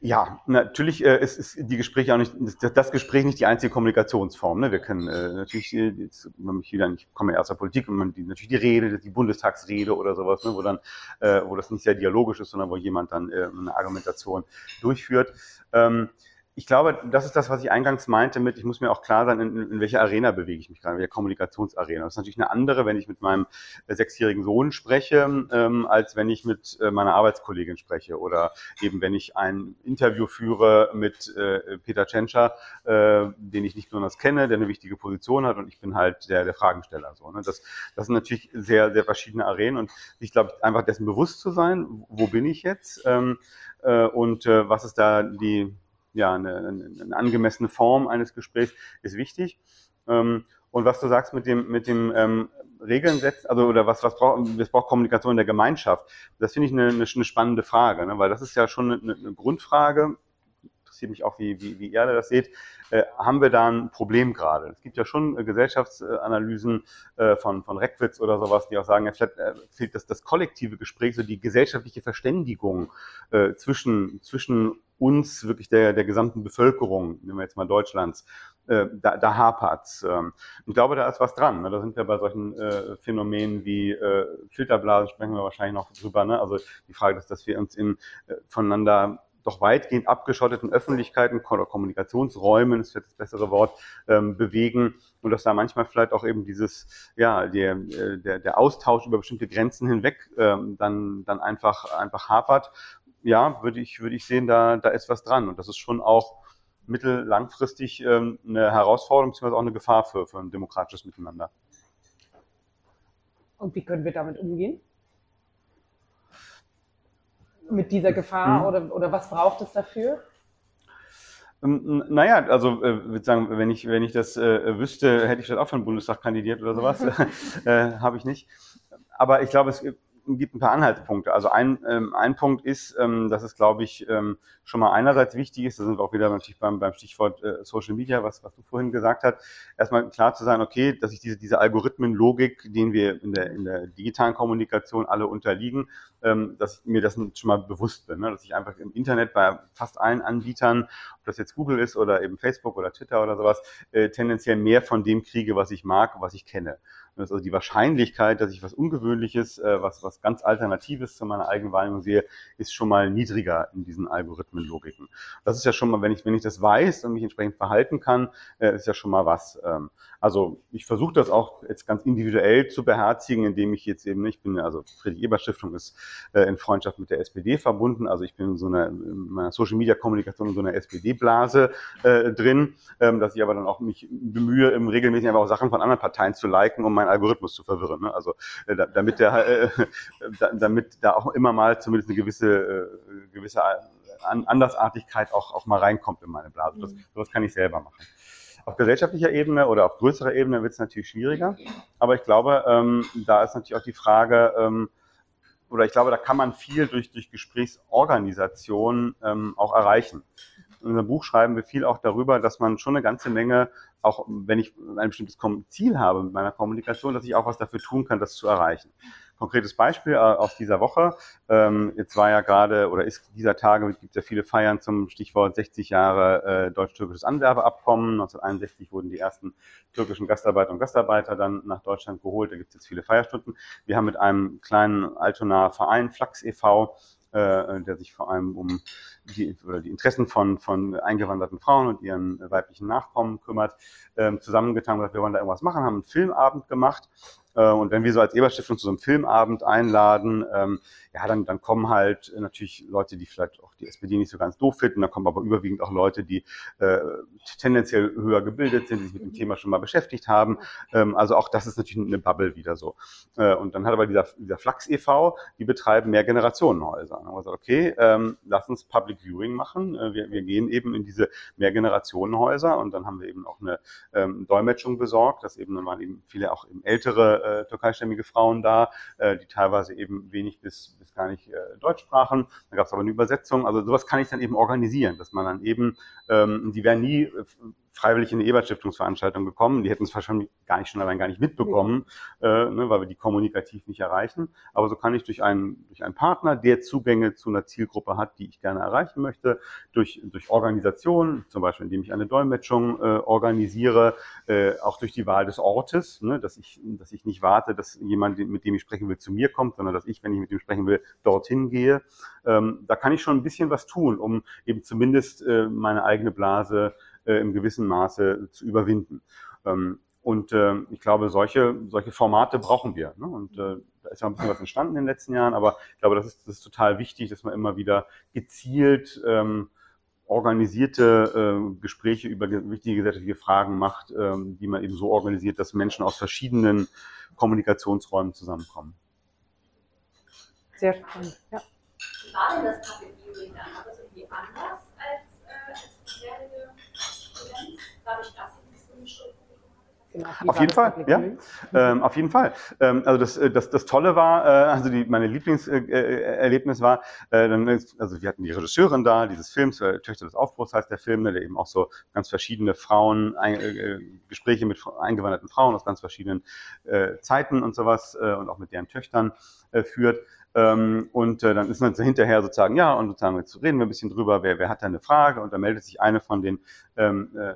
S2: Ja, natürlich äh, ist, ist die Gespräche auch nicht, das Gespräch nicht die einzige Kommunikationsform. Ne? Wir können äh, natürlich, äh, jetzt, ich, wieder, ich komme ja aus der Politik und man, die, natürlich die Rede, die Bundestagsrede oder sowas, ne? wo dann, äh, wo das nicht sehr dialogisch ist, sondern wo jemand dann äh, eine Argumentation durchführt. Ähm, ich glaube, das ist das, was ich eingangs meinte mit, ich muss mir auch klar sein, in, in welcher Arena bewege ich mich gerade, in welcher Kommunikationsarena. Das ist natürlich eine andere, wenn ich mit meinem äh, sechsjährigen Sohn spreche, ähm, als wenn ich mit äh, meiner Arbeitskollegin spreche oder eben wenn ich ein Interview führe mit äh, Peter Tschentscher, äh, den ich nicht besonders kenne, der eine wichtige Position hat und ich bin halt der, der Fragensteller. So, ne? das, das sind natürlich sehr, sehr verschiedene Arenen und ich glaube, einfach dessen bewusst zu sein, wo bin ich jetzt ähm, äh, und äh, was ist da die ja, eine, eine angemessene Form eines Gesprächs ist wichtig. Ähm, und was du sagst mit dem, mit dem ähm, Regeln setzen, also oder was, was braucht, es braucht Kommunikation in der Gemeinschaft, das finde ich eine, eine, eine, spannende Frage, ne? weil das ist ja schon eine, eine Grundfrage, interessiert mich auch, wie, wie, wie ihr das seht, äh, haben wir da ein Problem gerade? Es gibt ja schon äh, Gesellschaftsanalysen äh, von, von Reckwitz oder sowas, die auch sagen, ja, vielleicht äh, fehlt das, das kollektive Gespräch, so die gesellschaftliche Verständigung äh, zwischen, zwischen uns, wirklich der, der gesamten Bevölkerung, nehmen wir jetzt mal Deutschlands, äh, da, da hapert's. Ähm, ich glaube, da ist was dran. Ne? Da sind wir bei solchen äh, Phänomenen wie äh, Filterblasen, sprechen wir wahrscheinlich noch drüber. Ne? Also die Frage ist, dass wir uns in äh, voneinander doch weitgehend abgeschotteten Öffentlichkeiten oder Kommunikationsräumen, ist jetzt das bessere Wort, ähm, bewegen und dass da manchmal vielleicht auch eben dieses, ja, der, äh, der, der Austausch über bestimmte Grenzen hinweg ähm, dann, dann einfach, einfach hapert. Ja, würde ich, würde ich sehen, da, da ist was dran und das ist schon auch mittel-, langfristig ähm, eine Herausforderung bzw. auch eine Gefahr für, für ein demokratisches Miteinander.
S1: Und wie können wir damit umgehen? Mit dieser Gefahr mhm. oder, oder was braucht es dafür?
S2: Ähm, naja, also äh, würde sagen, wenn ich, wenn ich das äh, wüsste, hätte ich das auch für den Bundestag kandidiert oder sowas. äh, Habe ich nicht. Aber ich glaube, es gibt ein paar Anhaltspunkte. Also ein, ähm, ein Punkt ist, ähm, dass es, glaube ich, ähm, schon mal einerseits wichtig ist, da sind wir auch wieder natürlich beim, beim Stichwort äh, Social Media, was, was du vorhin gesagt hast, erstmal klar zu sein, okay, dass ich diese, diese Algorithmenlogik, denen wir in der, in der digitalen Kommunikation alle unterliegen, ähm, dass ich mir das schon mal bewusst bin, ne? dass ich einfach im Internet bei fast allen Anbietern, ob das jetzt Google ist oder eben Facebook oder Twitter oder sowas, äh, tendenziell mehr von dem kriege, was ich mag, was ich kenne. Also die Wahrscheinlichkeit, dass ich was Ungewöhnliches, äh, was, was ganz Alternatives zu meiner eigenen Wahrnehmung sehe, ist schon mal niedriger in diesen Algorithmenlogiken. Das ist ja schon mal, wenn ich, wenn ich das weiß und mich entsprechend verhalten kann, äh, ist ja schon mal was. Ähm, also ich versuche das auch jetzt ganz individuell zu beherzigen, indem ich jetzt eben, ich bin, also Friedrich-Ebert-Stiftung ist äh, in Freundschaft mit der SPD verbunden, also ich bin in so einer, in meiner Social-Media-Kommunikation in so einer SPD-Blase äh, drin, ähm, dass ich aber dann auch mich bemühe, im regelmäßig einfach auch Sachen von anderen Parteien zu liken, um meinen Algorithmus zu verwirren. Ne? Also äh, damit der, äh, damit da auch immer mal zumindest eine gewisse, äh, gewisse Andersartigkeit auch, auch mal reinkommt in meine Blase. Das, sowas kann ich selber machen. Auf gesellschaftlicher Ebene oder auf größerer Ebene wird es natürlich schwieriger. Aber ich glaube, ähm, da ist natürlich auch die Frage, ähm, oder ich glaube, da kann man viel durch, durch Gesprächsorganisation ähm, auch erreichen. In unserem Buch schreiben wir viel auch darüber, dass man schon eine ganze Menge, auch wenn ich ein bestimmtes Ziel habe mit meiner Kommunikation, dass ich auch was dafür tun kann, das zu erreichen. Konkretes Beispiel äh, aus dieser Woche. Ähm, jetzt war ja gerade oder ist dieser Tage, gibt es ja viele Feiern zum Stichwort 60 Jahre äh, deutsch-türkisches Anwerbeabkommen. 1961 wurden die ersten türkischen Gastarbeiter und Gastarbeiter dann nach Deutschland geholt. Da gibt es jetzt viele Feierstunden. Wir haben mit einem kleinen Altonaer Verein, Flachs e.V., äh, der sich vor allem um die, oder die Interessen von, von eingewanderten Frauen und ihren weiblichen Nachkommen kümmert, ähm, zusammengetan und gesagt, wir wollen da irgendwas machen, haben einen Filmabend gemacht. Äh, und wenn wir so als Eberstiftung zu so einem Filmabend einladen, ähm, ja, dann, dann kommen halt natürlich Leute, die vielleicht auch die SPD nicht so ganz doof finden, da kommen aber überwiegend auch Leute, die äh, tendenziell höher gebildet sind, die sich mit dem Thema schon mal beschäftigt haben. Ähm, also auch das ist natürlich eine Bubble wieder so. Äh, und dann hat aber dieser, dieser Flachs e.V., die betreiben mehr Generationenhäuser. Dann haben wir gesagt, okay, ähm, lass uns Public Viewing machen. Äh, wir, wir gehen eben in diese Mehrgenerationenhäuser und dann haben wir eben auch eine ähm, Dolmetschung besorgt, dass eben, dann waren eben viele auch eben ältere äh, türkeistämmige Frauen da, äh, die teilweise eben wenig bis, bis gar nicht äh, Deutsch sprachen. Da gab es aber eine Übersetzung. Also sowas kann ich dann eben organisieren, dass man dann eben, ähm, die werden nie äh, freiwillig in eine Ebert-Stiftungsveranstaltung gekommen. Die hätten es wahrscheinlich gar nicht schon allein gar nicht mitbekommen, äh, ne, weil wir die kommunikativ nicht erreichen. Aber so kann ich durch einen, durch einen Partner, der Zugänge zu einer Zielgruppe hat, die ich gerne erreichen möchte, durch, durch Organisation, zum Beispiel indem ich eine Dolmetschung äh, organisiere, äh, auch durch die Wahl des Ortes, ne, dass, ich, dass ich nicht warte, dass jemand, mit dem ich sprechen will, zu mir kommt, sondern dass ich, wenn ich mit ihm sprechen will, dorthin gehe. Ähm, da kann ich schon ein bisschen was tun, um eben zumindest äh, meine eigene Blase äh, im gewissen Maße zu überwinden. Ähm, und äh, ich glaube, solche, solche Formate brauchen wir. Ne? Und äh, da ist ja ein bisschen was entstanden in den letzten Jahren, aber ich glaube, das ist, das ist total wichtig, dass man immer wieder gezielt ähm, organisierte äh, Gespräche über wichtige gesellschaftliche Fragen macht, ähm, die man eben so organisiert, dass Menschen aus verschiedenen Kommunikationsräumen zusammenkommen.
S1: Sehr spannend, ja.
S4: Wie war denn das Public Viewing dann? War das irgendwie anders Dadurch, dass Sie diese Bundesstruktur
S1: Genau.
S2: Auf jeden Fall, ja. Ähm, auf jeden Fall. Ähm, also das, äh, das, das Tolle war, äh, also die, meine Lieblingserlebnis äh, war, äh, dann ist, also wir hatten die Regisseurin da, dieses Films, äh, Töchter des Aufbruchs heißt der Film, ne, der eben auch so ganz verschiedene Frauen, ein, äh, Gespräche mit eingewanderten Frauen aus ganz verschiedenen äh, Zeiten und sowas äh, und auch mit deren Töchtern äh, führt. Ähm, und äh, dann ist man hinterher sozusagen, ja, und sozusagen jetzt reden wir ein bisschen drüber, wer, wer hat da eine Frage und da meldet sich eine von den ähm, äh,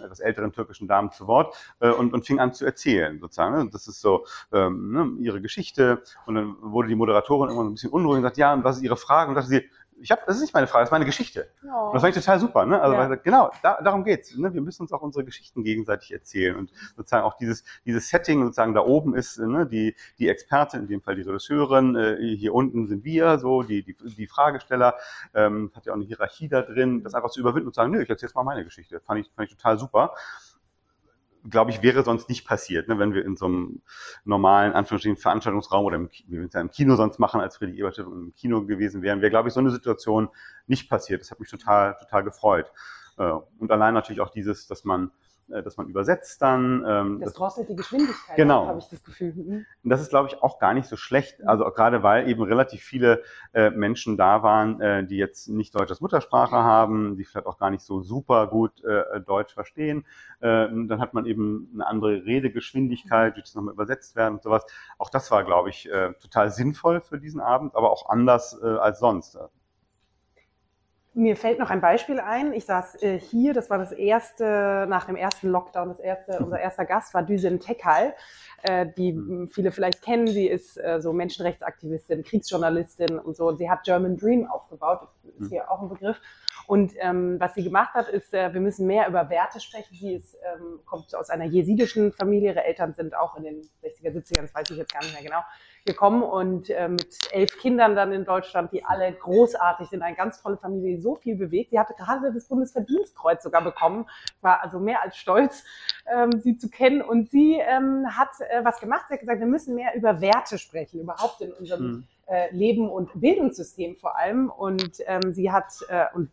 S2: etwas älteren türkischen Damen zu Wort äh, und, und fing an zu erzählen, sozusagen. Ne? Das ist so ähm, ne, ihre Geschichte. Und dann wurde die Moderatorin immer ein bisschen unruhig und sagt, ja, und was ist Ihre Frage? Und sagte sie, ich habe, das ist nicht meine Frage, das ist meine Geschichte.
S1: Oh.
S2: Und das fand ich total super. Ne? Also
S1: Ja.
S2: weil, genau, da, darum geht's. Ne? Wir müssen uns auch unsere Geschichten gegenseitig erzählen und sozusagen auch dieses dieses Setting sozusagen da oben ist ne? die die Expertin, in dem Fall die Regisseurin. Äh, hier unten sind wir, so die die, die Fragesteller. Ähm, hat ja auch eine Hierarchie da drin. Das einfach zu überwinden und zu sagen, nö, ich erzähle jetzt mal meine Geschichte. Fand ich fand ich total super glaube ich, wäre sonst nicht passiert, ne, wenn wir in so einem normalen, Anführungsstrichen, Veranstaltungsraum oder im, wie wir im Kino sonst machen, als Friedrich Ebert im Kino gewesen wären, wäre, glaube ich, so eine Situation nicht passiert. Das hat mich total, total gefreut. Äh, Und allein natürlich auch dieses, dass man, dass man übersetzt dann. ähm,
S1: Das drosselt die Geschwindigkeit,
S2: Genau.
S1: habe ich das Gefühl. Mhm.
S2: und das ist, glaube ich, auch gar nicht so schlecht. Also auch gerade weil eben relativ viele äh, Menschen da waren, äh, die jetzt nicht Deutsch als Muttersprache haben, die vielleicht auch gar nicht so super gut äh, Deutsch verstehen. Äh, dann hat man eben eine andere Redegeschwindigkeit, die das nochmal übersetzt werden und sowas. Auch das war, glaube ich, äh, total sinnvoll für diesen Abend, aber auch anders äh, als sonst.
S1: Mir fällt noch ein Beispiel ein. Ich saß äh, hier, das war das erste, nach dem ersten Lockdown, das erste, unser erster Gast war Düsen Tekal, äh, die
S2: Mhm.
S1: viele vielleicht kennen. Sie ist äh, so Menschenrechtsaktivistin, Kriegsjournalistin und so. Und sie hat German Dream aufgebaut, das ist
S2: Mhm.
S1: hier auch ein Begriff. Und ähm, was sie gemacht hat, ist, äh, wir müssen mehr über Werte sprechen. Sie ist, ähm, kommt aus einer jesidischen Familie. Ihre Eltern sind auch in den 60er, 70er, das weiß ich jetzt gar nicht mehr genau, gekommen und äh, mit elf Kindern dann in Deutschland, die alle großartig sind, eine ganz tolle Familie, die so viel bewegt. Sie hatte gerade das Bundesverdienstkreuz sogar bekommen, war also mehr als stolz, ähm, sie zu kennen. Und sie ähm, hat äh, was gemacht. Sie hat gesagt, wir müssen mehr über Werte sprechen, überhaupt in unserem
S2: Mhm.
S1: äh, Leben und Bildungssystem vor allem. Und ähm, sie hat, äh, und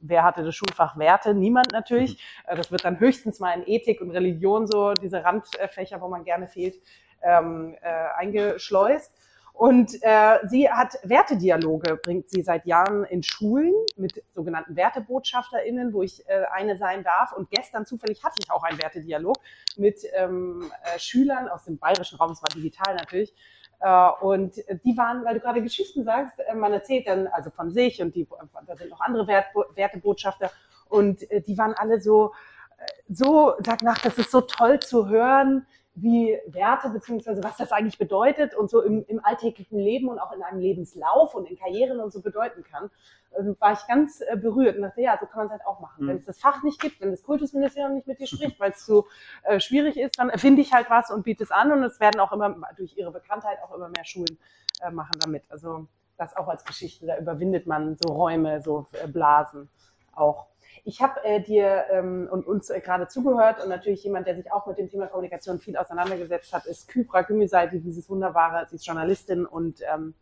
S1: wer hatte das Schulfach Werte? Niemand natürlich. Äh, das wird dann höchstens mal in Ethik und Religion so, diese Randfächer, wo man gerne fehlt, ähm, äh, eingeschleust. Und äh, sie hat Wertedialoge, bringt sie seit Jahren in Schulen mit sogenannten WertebotschafterInnen, wo ich äh, eine sein darf. Und gestern zufällig hatte ich auch einen Wertedialog mit ähm, äh, Schülern aus dem bayerischen Raum, es war digital natürlich. Äh, und die waren, weil du gerade Geschichten sagst, äh, man erzählt dann also von sich und die, da sind noch andere Wert, Wertebotschafter und äh, die waren alle so, äh, so, sag nach, das ist so toll zu hören, wie Werte beziehungsweise was das eigentlich bedeutet und so im, im alltäglichen Leben und auch in einem Lebenslauf und in Karrieren und so bedeuten kann, ähm, war ich ganz äh, berührt und dachte, ja, so kann man es halt auch machen.
S2: Mhm.
S1: Wenn es das Fach nicht gibt, wenn das Kultusministerium nicht mit dir spricht, weil es so äh, schwierig ist, dann erfinde ich halt was und biete es an und es werden auch immer durch ihre Bekanntheit auch immer mehr Schulen äh, machen damit. Also das auch als Geschichte, da überwindet man so Räume, so äh, Blasen auch. Ich habe äh, dir ähm, und uns äh, gerade zugehört und natürlich jemand, der sich auch mit dem Thema Kommunikation viel auseinandergesetzt hat, ist Kybra Gümüşay, die dieses wunderbare, sie ist Journalistin und ähm,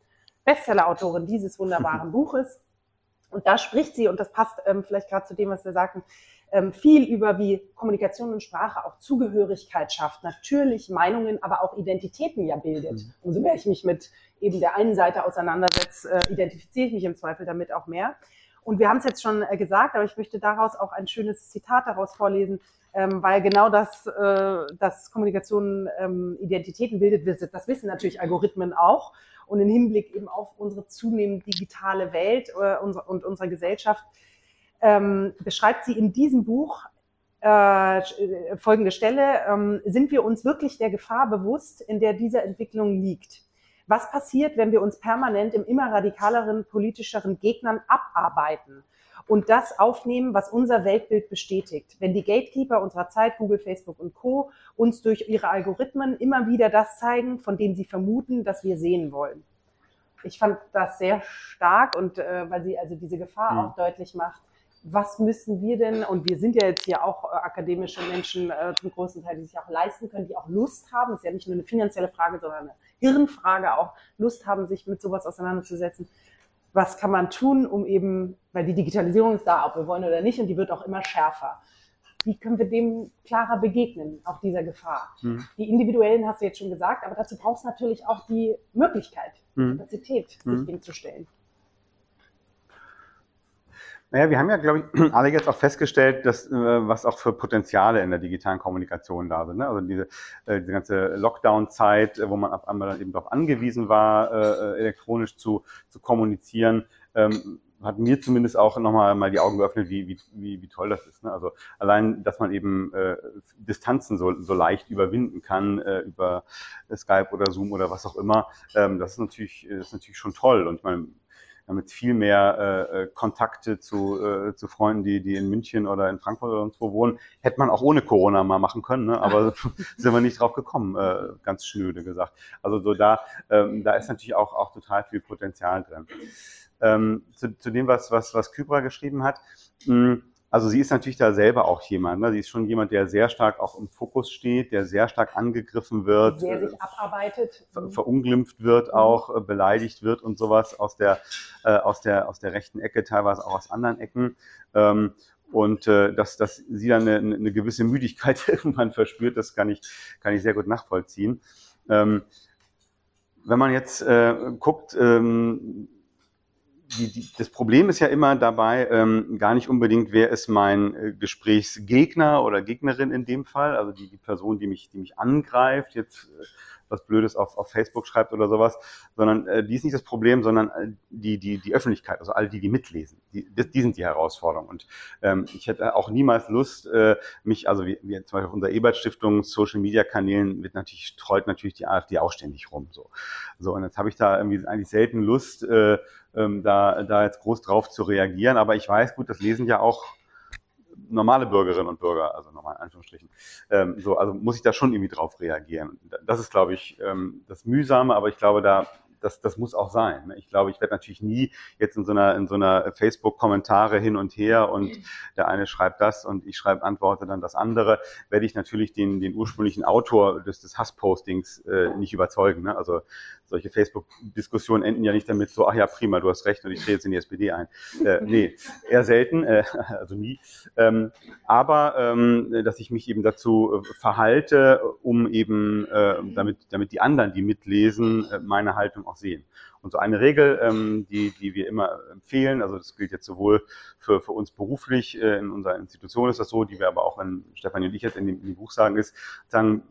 S1: Bestsellerautorin dieses wunderbaren Buches. Und da spricht sie, und das passt ähm, vielleicht gerade zu dem, was wir sagten, ähm, viel über wie Kommunikation und Sprache auch Zugehörigkeit schafft, natürlich Meinungen, aber auch Identitäten ja bildet.
S2: Mhm.
S1: Umso mehr ich mich mit eben der einen Seite auseinandersetze, äh, identifiziere ich mich im Zweifel damit auch mehr. Und wir haben es jetzt schon äh, gesagt, aber ich möchte daraus auch ein schönes Zitat daraus vorlesen, ähm, weil genau das, äh, dass Kommunikation ähm, Identitäten bildet, das wissen natürlich Algorithmen auch. Und im Hinblick eben auf unsere zunehmend digitale Welt äh, unsere, und unsere Gesellschaft ähm, beschreibt sie in diesem Buch äh, folgende Stelle, ähm, sind wir uns wirklich der Gefahr bewusst, in der diese Entwicklung liegt? Was passiert, wenn wir uns permanent im immer radikaleren, politischeren Gegnern abarbeiten und das aufnehmen, was unser Weltbild bestätigt? Wenn die Gatekeeper unserer Zeit, Google, Facebook und Co., uns durch ihre Algorithmen immer wieder das zeigen, von dem sie vermuten, dass wir sehen wollen. Ich fand das sehr stark und äh, weil sie also diese Gefahr mhm. auch deutlich macht, was müssen wir denn, und wir sind ja jetzt hier auch äh, akademische Menschen äh, zum großen Teil, die sich auch leisten können, die auch Lust haben, das ist ja nicht nur eine finanzielle Frage, sondern eine Hirnfrage, auch Lust haben, sich mit sowas auseinanderzusetzen. Was kann man tun, um eben, weil die Digitalisierung ist da, ob wir wollen oder nicht, und die wird auch immer schärfer. Wie können wir dem klarer begegnen, auch dieser Gefahr? Mhm. Die individuellen hast du jetzt schon gesagt, aber dazu brauchst du natürlich auch die Möglichkeit, mhm. Kapazität, sich mhm. dem zu stellen.
S2: Naja, wir haben ja, glaube ich, alle jetzt auch festgestellt, dass äh, was auch für Potenziale in der digitalen Kommunikation da sind. Ne? Also diese, äh, diese ganze Lockdown-Zeit, äh, wo man auf einmal dann eben darauf angewiesen war, äh, elektronisch zu, zu kommunizieren, ähm, hat mir zumindest auch nochmal mal die Augen geöffnet, wie, wie, wie, toll das ist. Ne? Also allein, dass man eben äh, Distanzen so, so leicht überwinden kann äh, über Skype oder Zoom oder was auch immer, ähm, das ist natürlich, ist natürlich schon toll. Und ich meine, damit viel mehr äh, äh, Kontakte zu, äh, zu Freunden, die, die in München oder in Frankfurt oder sonst wo wohnen, hätte man auch ohne Corona mal machen können, ne? aber sind wir nicht drauf gekommen, äh, ganz schnöde gesagt. Also so da, ähm, da ist natürlich auch, auch total viel Potenzial drin. Ähm, zu, zu dem, was, was, was Kybra geschrieben hat, mh, also sie ist natürlich da selber auch jemand. Ne? Sie ist schon jemand, der sehr stark auch im Fokus steht, der sehr stark angegriffen wird,
S1: der sich abarbeitet,
S2: ver verunglimpft wird, mhm. auch äh, beleidigt wird und sowas aus der äh, aus der aus der rechten Ecke, teilweise auch aus anderen Ecken. Ähm, und äh, dass, dass sie dann eine, eine gewisse Müdigkeit irgendwann verspürt, das kann ich kann ich sehr gut nachvollziehen. Ähm, wenn man jetzt äh, guckt, ähm, die, die, das Problem ist ja immer dabei, ähm, gar nicht unbedingt, wer ist mein äh, Gesprächsgegner oder Gegnerin in dem Fall, also die, die Person, die mich, die mich angreift, jetzt äh, was Blödes auf, auf Facebook schreibt oder sowas, sondern äh, die ist nicht das Problem, sondern äh, die, die, die Öffentlichkeit, also all die, die mitlesen, die, die sind die Herausforderung. Und ähm, ich hätte auch niemals Lust, äh, mich, also wie, wie zum Beispiel auf unserer Ebert-Stiftung, Social-Media-Kanälen wird natürlich, streut natürlich die AfD auch ständig rum. So, so und jetzt habe ich da irgendwie eigentlich selten Lust, äh, ähm, da, da jetzt groß drauf zu reagieren. Aber ich weiß, gut, das lesen ja auch normale Bürgerinnen und Bürger, also normal in Anführungsstrichen. Ähm, so, also muss ich da schon irgendwie drauf reagieren. Das ist, glaube ich, ähm, das Mühsame, aber ich glaube, da das, das muss auch sein. Ne? Ich glaube, ich werde natürlich nie jetzt in so einer, in so einer Facebook-Kommentare hin und her und der eine schreibt das und ich schreibe, antworte dann das andere, werde ich natürlich den, den ursprünglichen Autor des, des Hasspostings äh, nicht überzeugen. Ne? Also solche Facebook-Diskussionen enden ja nicht damit so, ach ja, prima, du hast recht und ich drehe jetzt in die SPD ein. Äh, nee, eher selten, äh, also nie. Ähm, aber ähm, dass ich mich eben dazu äh, verhalte, um eben, äh, damit, damit die anderen, die mitlesen, äh, meine Haltung auch sehen. Und so eine Regel, ähm, die, die wir immer empfehlen, also das gilt jetzt sowohl für, für uns beruflich, äh, in unserer Institution ist das so, die wir aber auch in Stefan und ich jetzt in dem, in dem Buch sagen, ist, sagen,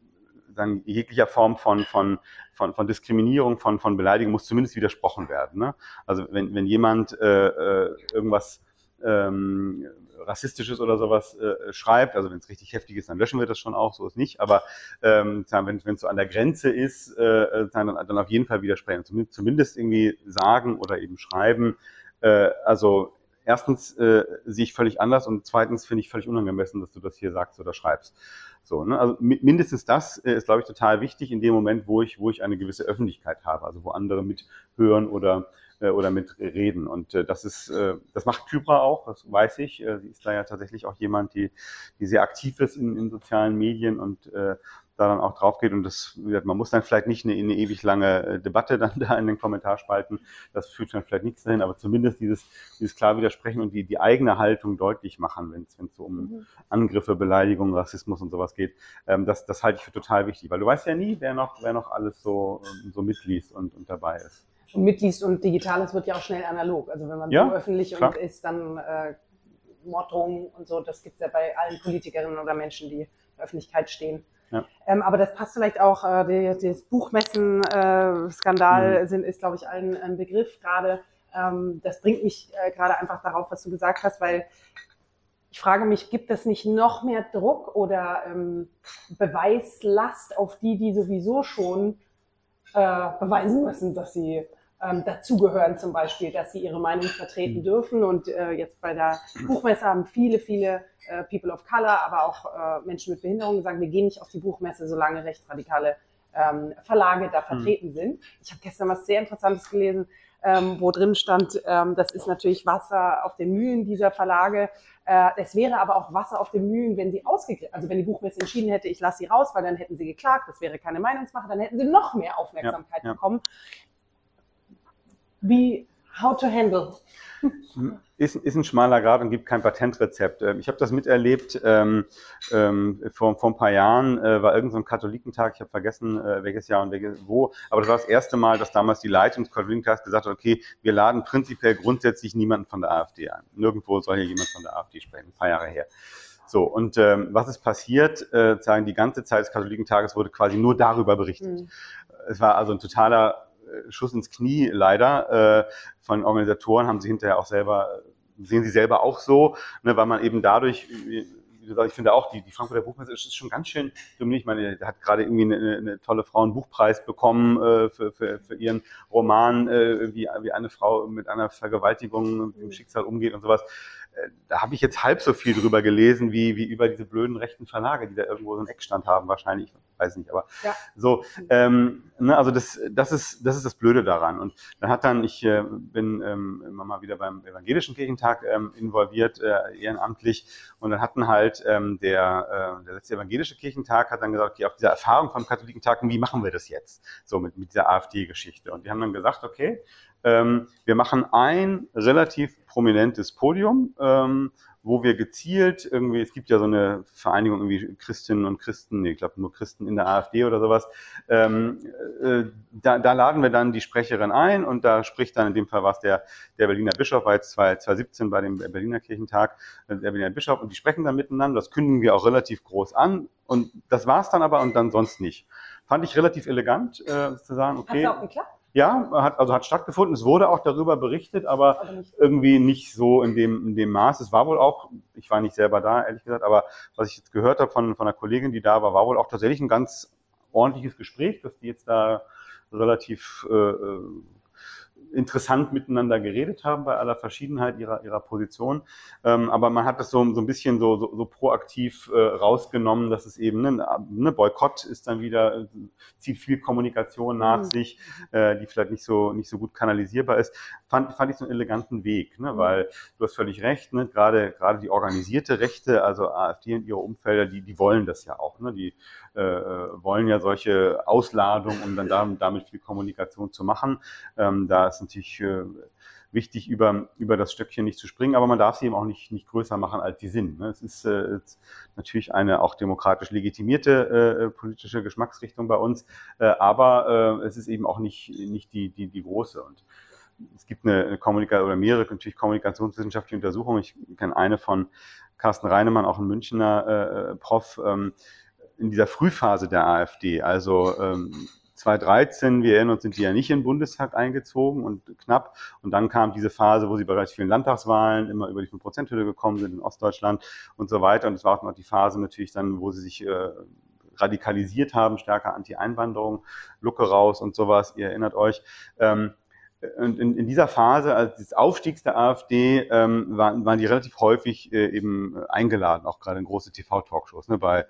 S2: sagen, jeglicher Form von, von, von, von Diskriminierung, von, von Beleidigung muss zumindest widersprochen werden. Ne? Also wenn, wenn jemand äh, äh irgendwas ähm, rassistisches oder sowas äh, schreibt, also wenn es richtig heftig ist, dann löschen wir das schon auch, so ist nicht, aber ähm, wenn es so an der Grenze ist, äh, dann, dann auf jeden Fall widersprechen, zumindest, zumindest irgendwie sagen oder eben schreiben, äh, also erstens äh, sehe ich völlig anders und zweitens finde ich völlig unangemessen, dass du das hier sagst oder schreibst. So, ne? Also mindestens das äh, ist, glaube ich, total wichtig in dem Moment, wo ich, wo ich eine gewisse Öffentlichkeit habe, also wo andere mithören oder äh, oder mit reden. Und äh, das ist, äh, das macht Kybra auch, das weiß ich. Äh, sie ist da ja tatsächlich auch jemand, die, die sehr aktiv ist in, in sozialen Medien und äh, da dann auch drauf geht und das, man muss dann vielleicht nicht eine, eine ewig lange äh, Debatte dann da in den Kommentarspalten, das führt dann vielleicht nichts dahin, aber zumindest dieses, dieses klar widersprechen und die, die eigene Haltung deutlich machen, wenn es so um mhm. Angriffe, Beleidigungen, Rassismus und sowas geht, ähm, das, das halte ich für total wichtig, weil du weißt ja nie, wer noch, wer noch alles so, so mitliest und, und dabei ist.
S1: Und mitliest und Digitales wird ja auch schnell analog. Also wenn man
S2: Ja,
S1: so öffentlich
S2: klar.
S1: und ist, dann äh, Morddrohungen und so, das gibt's ja bei allen Politikerinnen oder Menschen, die in der Öffentlichkeit stehen.
S2: Ja.
S1: Ähm, aber das passt vielleicht auch, äh, das Buchmessen-Skandal
S2: Mhm.
S1: sind, ist, glaube ich, allen ein Begriff gerade. Ähm, das bringt mich äh, gerade einfach darauf, was du gesagt hast, weil ich frage mich, gibt es nicht noch mehr Druck oder ähm, Beweislast auf die, die sowieso schon äh, beweisen müssen, dass sie ähm, dazugehören zum Beispiel, dass sie ihre Meinung vertreten
S2: Mhm.
S1: dürfen. Und äh, jetzt bei der Buchmesse haben viele, viele äh, People of Color, aber auch äh, Menschen mit Behinderung gesagt, wir gehen nicht auf die Buchmesse, solange rechtsradikale ähm, Verlage da vertreten sind. Ich habe gestern was sehr Interessantes gelesen, ähm, wo drin stand, ähm, das ist natürlich Wasser auf den Mühlen dieser Verlage. Äh, es wäre aber auch Wasser auf den Mühlen, wenn sie ausgegriffen, also wenn die Buchmesse entschieden hätte, ich lasse sie raus, weil dann hätten sie geklagt, das wäre keine Meinungsmache, dann hätten sie noch mehr Aufmerksamkeit
S2: Ja, ja.
S1: bekommen. Wie, how to handle?
S2: Ist, ist ein schmaler Grad und gibt kein Patentrezept. Ähm, Ich habe das miterlebt ähm, ähm, vor, vor ein paar Jahren, äh, war irgendein so ein Katholikentag, ich habe vergessen, äh, welches Jahr und welches, wo, aber das war das erste Mal, dass damals die Leitung des Katholikentags gesagt hat, okay, wir laden prinzipiell grundsätzlich niemanden von der AfD ein. Nirgendwo soll hier jemand von der AfD sprechen, ein paar Jahre her. So, und ähm, was ist passiert? Äh, sagen, die ganze Zeit des Katholikentages wurde quasi nur darüber berichtet.
S1: Hm.
S2: Es war also ein totaler äh, Schuss ins Knie leider. Äh, von Organisatoren haben sie hinterher auch selber, sehen sie selber auch so, ne, weil man eben dadurch, wie sagst, ich finde auch, die, die Frankfurter Buchmesse ist schon ganz schön dominiert. Ich meine, der hat gerade irgendwie eine, eine tolle Frauenbuchpreis bekommen äh, für, für, für ihren Roman, äh, wie, wie eine Frau mit einer Vergewaltigung und dem Schicksal umgeht und sowas. Da habe ich jetzt halb so viel drüber gelesen, wie, wie über diese blöden rechten Verlage, die da irgendwo so einen Eckstand haben, wahrscheinlich, ich weiß nicht, aber
S1: Ja.
S2: so, ähm, ne, also das, das ist, das ist das Blöde daran. Und dann hat dann, ich äh, bin ähm, immer mal wieder beim Evangelischen Kirchentag ähm, involviert, äh, ehrenamtlich, und dann hatten halt ähm, der, äh, der letzte Evangelische Kirchentag hat dann gesagt, okay, auf dieser Erfahrung vom Katholikentag, wie machen wir das jetzt? So mit, mit dieser AfD-Geschichte. Und die haben dann gesagt, okay, ähm, wir machen ein relativ prominentes Podium, ähm, wo wir gezielt irgendwie, es gibt ja so eine Vereinigung irgendwie Christinnen und Christen, nee, ich glaube nur Christen in der AfD oder sowas, ähm, äh, da, da laden wir dann die Sprecherin ein und da spricht dann in dem Fall was der, der Berliner Bischof, war jetzt 2017 bei dem Berliner Kirchentag, äh, der Berliner Bischof und die sprechen dann miteinander, das kündigen wir auch relativ groß an und das war's dann aber und dann sonst nicht. Fand ich relativ elegant äh, zu sagen, okay,
S1: es auch geklappt?
S2: Ja, hat, also hat stattgefunden, es wurde auch darüber berichtet, aber
S1: nicht?
S2: irgendwie nicht so in dem, in dem Maß. Es war wohl auch, ich war nicht selber da, ehrlich gesagt, aber was ich jetzt gehört habe von, von einer Kollegin, die da war, war wohl auch tatsächlich ein ganz ordentliches Gespräch, dass die jetzt da relativ äh, äh, interessant miteinander geredet haben bei aller Verschiedenheit ihrer, ihrer Position. Ähm, aber man hat das so, so ein bisschen so, so, so proaktiv äh, rausgenommen, dass es eben, ne, ne, Boykott ist dann wieder, äh, zieht viel Kommunikation nach
S1: Mhm.
S2: sich, äh, die vielleicht nicht so, nicht so gut kanalisierbar ist. Fand, fand ich so einen eleganten Weg, ne,
S1: Mhm.
S2: weil du hast völlig recht, ne, gerade, gerade die organisierte Rechte, also AfD und ihre Umfelder, die, die wollen das ja auch, ne, die äh, wollen ja solche Ausladungen, um dann damit, damit viel Kommunikation zu machen. Ähm, da ist natürlich äh, wichtig, über, über das Stöckchen nicht zu springen, aber man darf sie eben auch nicht, nicht größer machen, als sie sind. Ne? Es ist äh, natürlich eine auch demokratisch legitimierte äh, politische Geschmacksrichtung bei uns, äh, aber äh, es ist eben auch nicht, nicht die, die, die große. Und es gibt eine, eine Kommunika oder mehrere natürlich kommunikationswissenschaftliche Untersuchungen. Ich kenne eine von Carsten Reinemann, auch ein Münchner äh, Prof, ähm, in dieser Frühphase der AfD, also ähm, 2013, wir erinnern uns, sind die ja nicht in den Bundestag eingezogen und knapp. Und dann kam diese Phase, wo sie bei relativ vielen Landtagswahlen immer über die 5%-Hürde gekommen sind in Ostdeutschland und so weiter. Und es war auch noch die Phase natürlich dann, wo sie sich äh, radikalisiert haben, stärker Anti-Einwanderung, Lucke raus und sowas, ihr erinnert euch. Ähm, und in, in dieser Phase, als des Aufstiegs der AfD, ähm, waren, waren die relativ häufig äh, eben eingeladen, auch gerade in große TV-Talkshows. Ne? Bei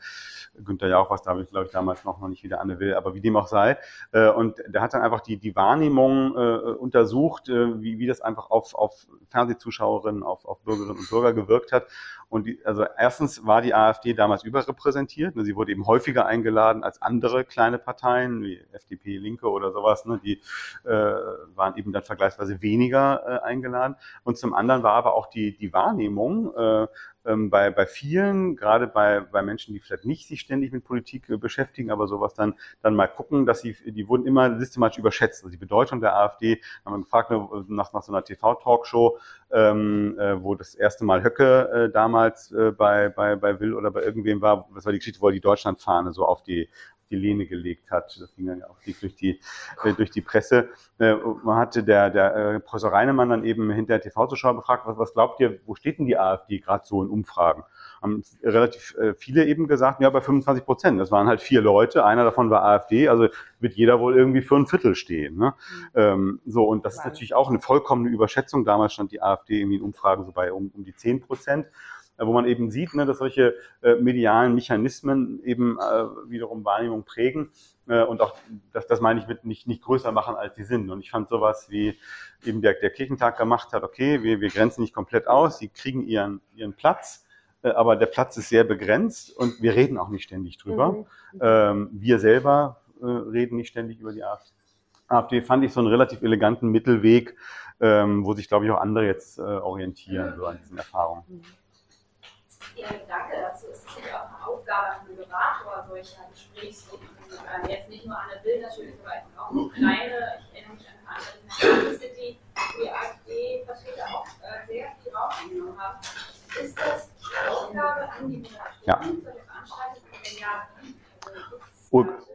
S2: Günther Jauch was da habe ich, glaube ich, damals noch, noch nicht wieder Anne Will, aber wie dem auch sei. Äh, und der hat dann einfach die, die Wahrnehmung äh, untersucht, äh, wie, wie das einfach auf, auf Fernsehzuschauerinnen, auf, auf Bürgerinnen und Bürger gewirkt hat. Und die, also erstens war die AfD damals überrepräsentiert. Ne? Sie wurde eben häufiger eingeladen als andere kleine Parteien, wie FDP, Linke oder sowas. Ne? Die äh, waren eben dann vergleichsweise weniger äh, eingeladen. Und zum anderen war aber auch die, die Wahrnehmung, äh, ähm, bei, bei vielen, gerade bei, bei Menschen, die vielleicht nicht sich ständig mit Politik äh, beschäftigen, aber sowas dann, dann mal gucken, dass sie, die wurden immer systematisch überschätzt. Also die Bedeutung der AfD, haben wir gefragt nach, nach so einer TV-Talkshow, ähm, äh, wo das erste Mal Höcke äh, damals äh, bei, bei, bei Will oder bei irgendwem war, das war die Geschichte, wo er die Deutschlandfahne so auf die, die Lehne gelegt hat. Das ging dann ja auch durch die, äh, durch die Presse. Äh, man hatte der, der äh, Professor Reinemann dann eben hinter der TV-Zuschauer befragt, was, was glaubt ihr, wo steht denn die AfD gerade so in Umfragen? Haben relativ äh, viele eben gesagt, ja, bei 25 Prozent. Das waren halt vier Leute, einer davon war AfD, also wird jeder wohl irgendwie für ein Viertel stehen. Ne? Mhm. Ähm, so, und das ist natürlich auch eine vollkommene Überschätzung. Damals stand die AfD irgendwie in Umfragen so bei um, um die 10 Prozent. Äh, wo man eben sieht, ne, dass solche äh, medialen Mechanismen eben äh, wiederum Wahrnehmung prägen äh, und auch, das, das meine ich mit nicht, nicht größer machen, als sie sind. Und ich fand sowas, wie eben der, der Kirchentag gemacht hat, okay, wir, wir grenzen nicht komplett aus, sie kriegen ihren, ihren Platz, äh, aber der Platz ist sehr begrenzt und wir reden auch nicht ständig drüber. Mhm. Ähm, wir selber äh, reden nicht ständig über die AfD. AfD fand ich so einen relativ eleganten Mittelweg, ähm, wo sich, glaube ich, auch andere jetzt äh, orientieren, so an diesen Erfahrungen.
S4: Ein Gedanke dazu. Es ist ja auch eine Aufgabe an den Moderator solcher Gesprächsrunden. Ähm, jetzt nicht nur an der Bild natürlich, aber auch eine kleine, ich erinnere mich an Veranstaltung City, wo die AfD-Vertreter auch äh, sehr viel rausgenommen haben. Ist das die Aufgabe an die Moderatoren ja. solcher Veranstaltungen? Wenn ja,
S2: also,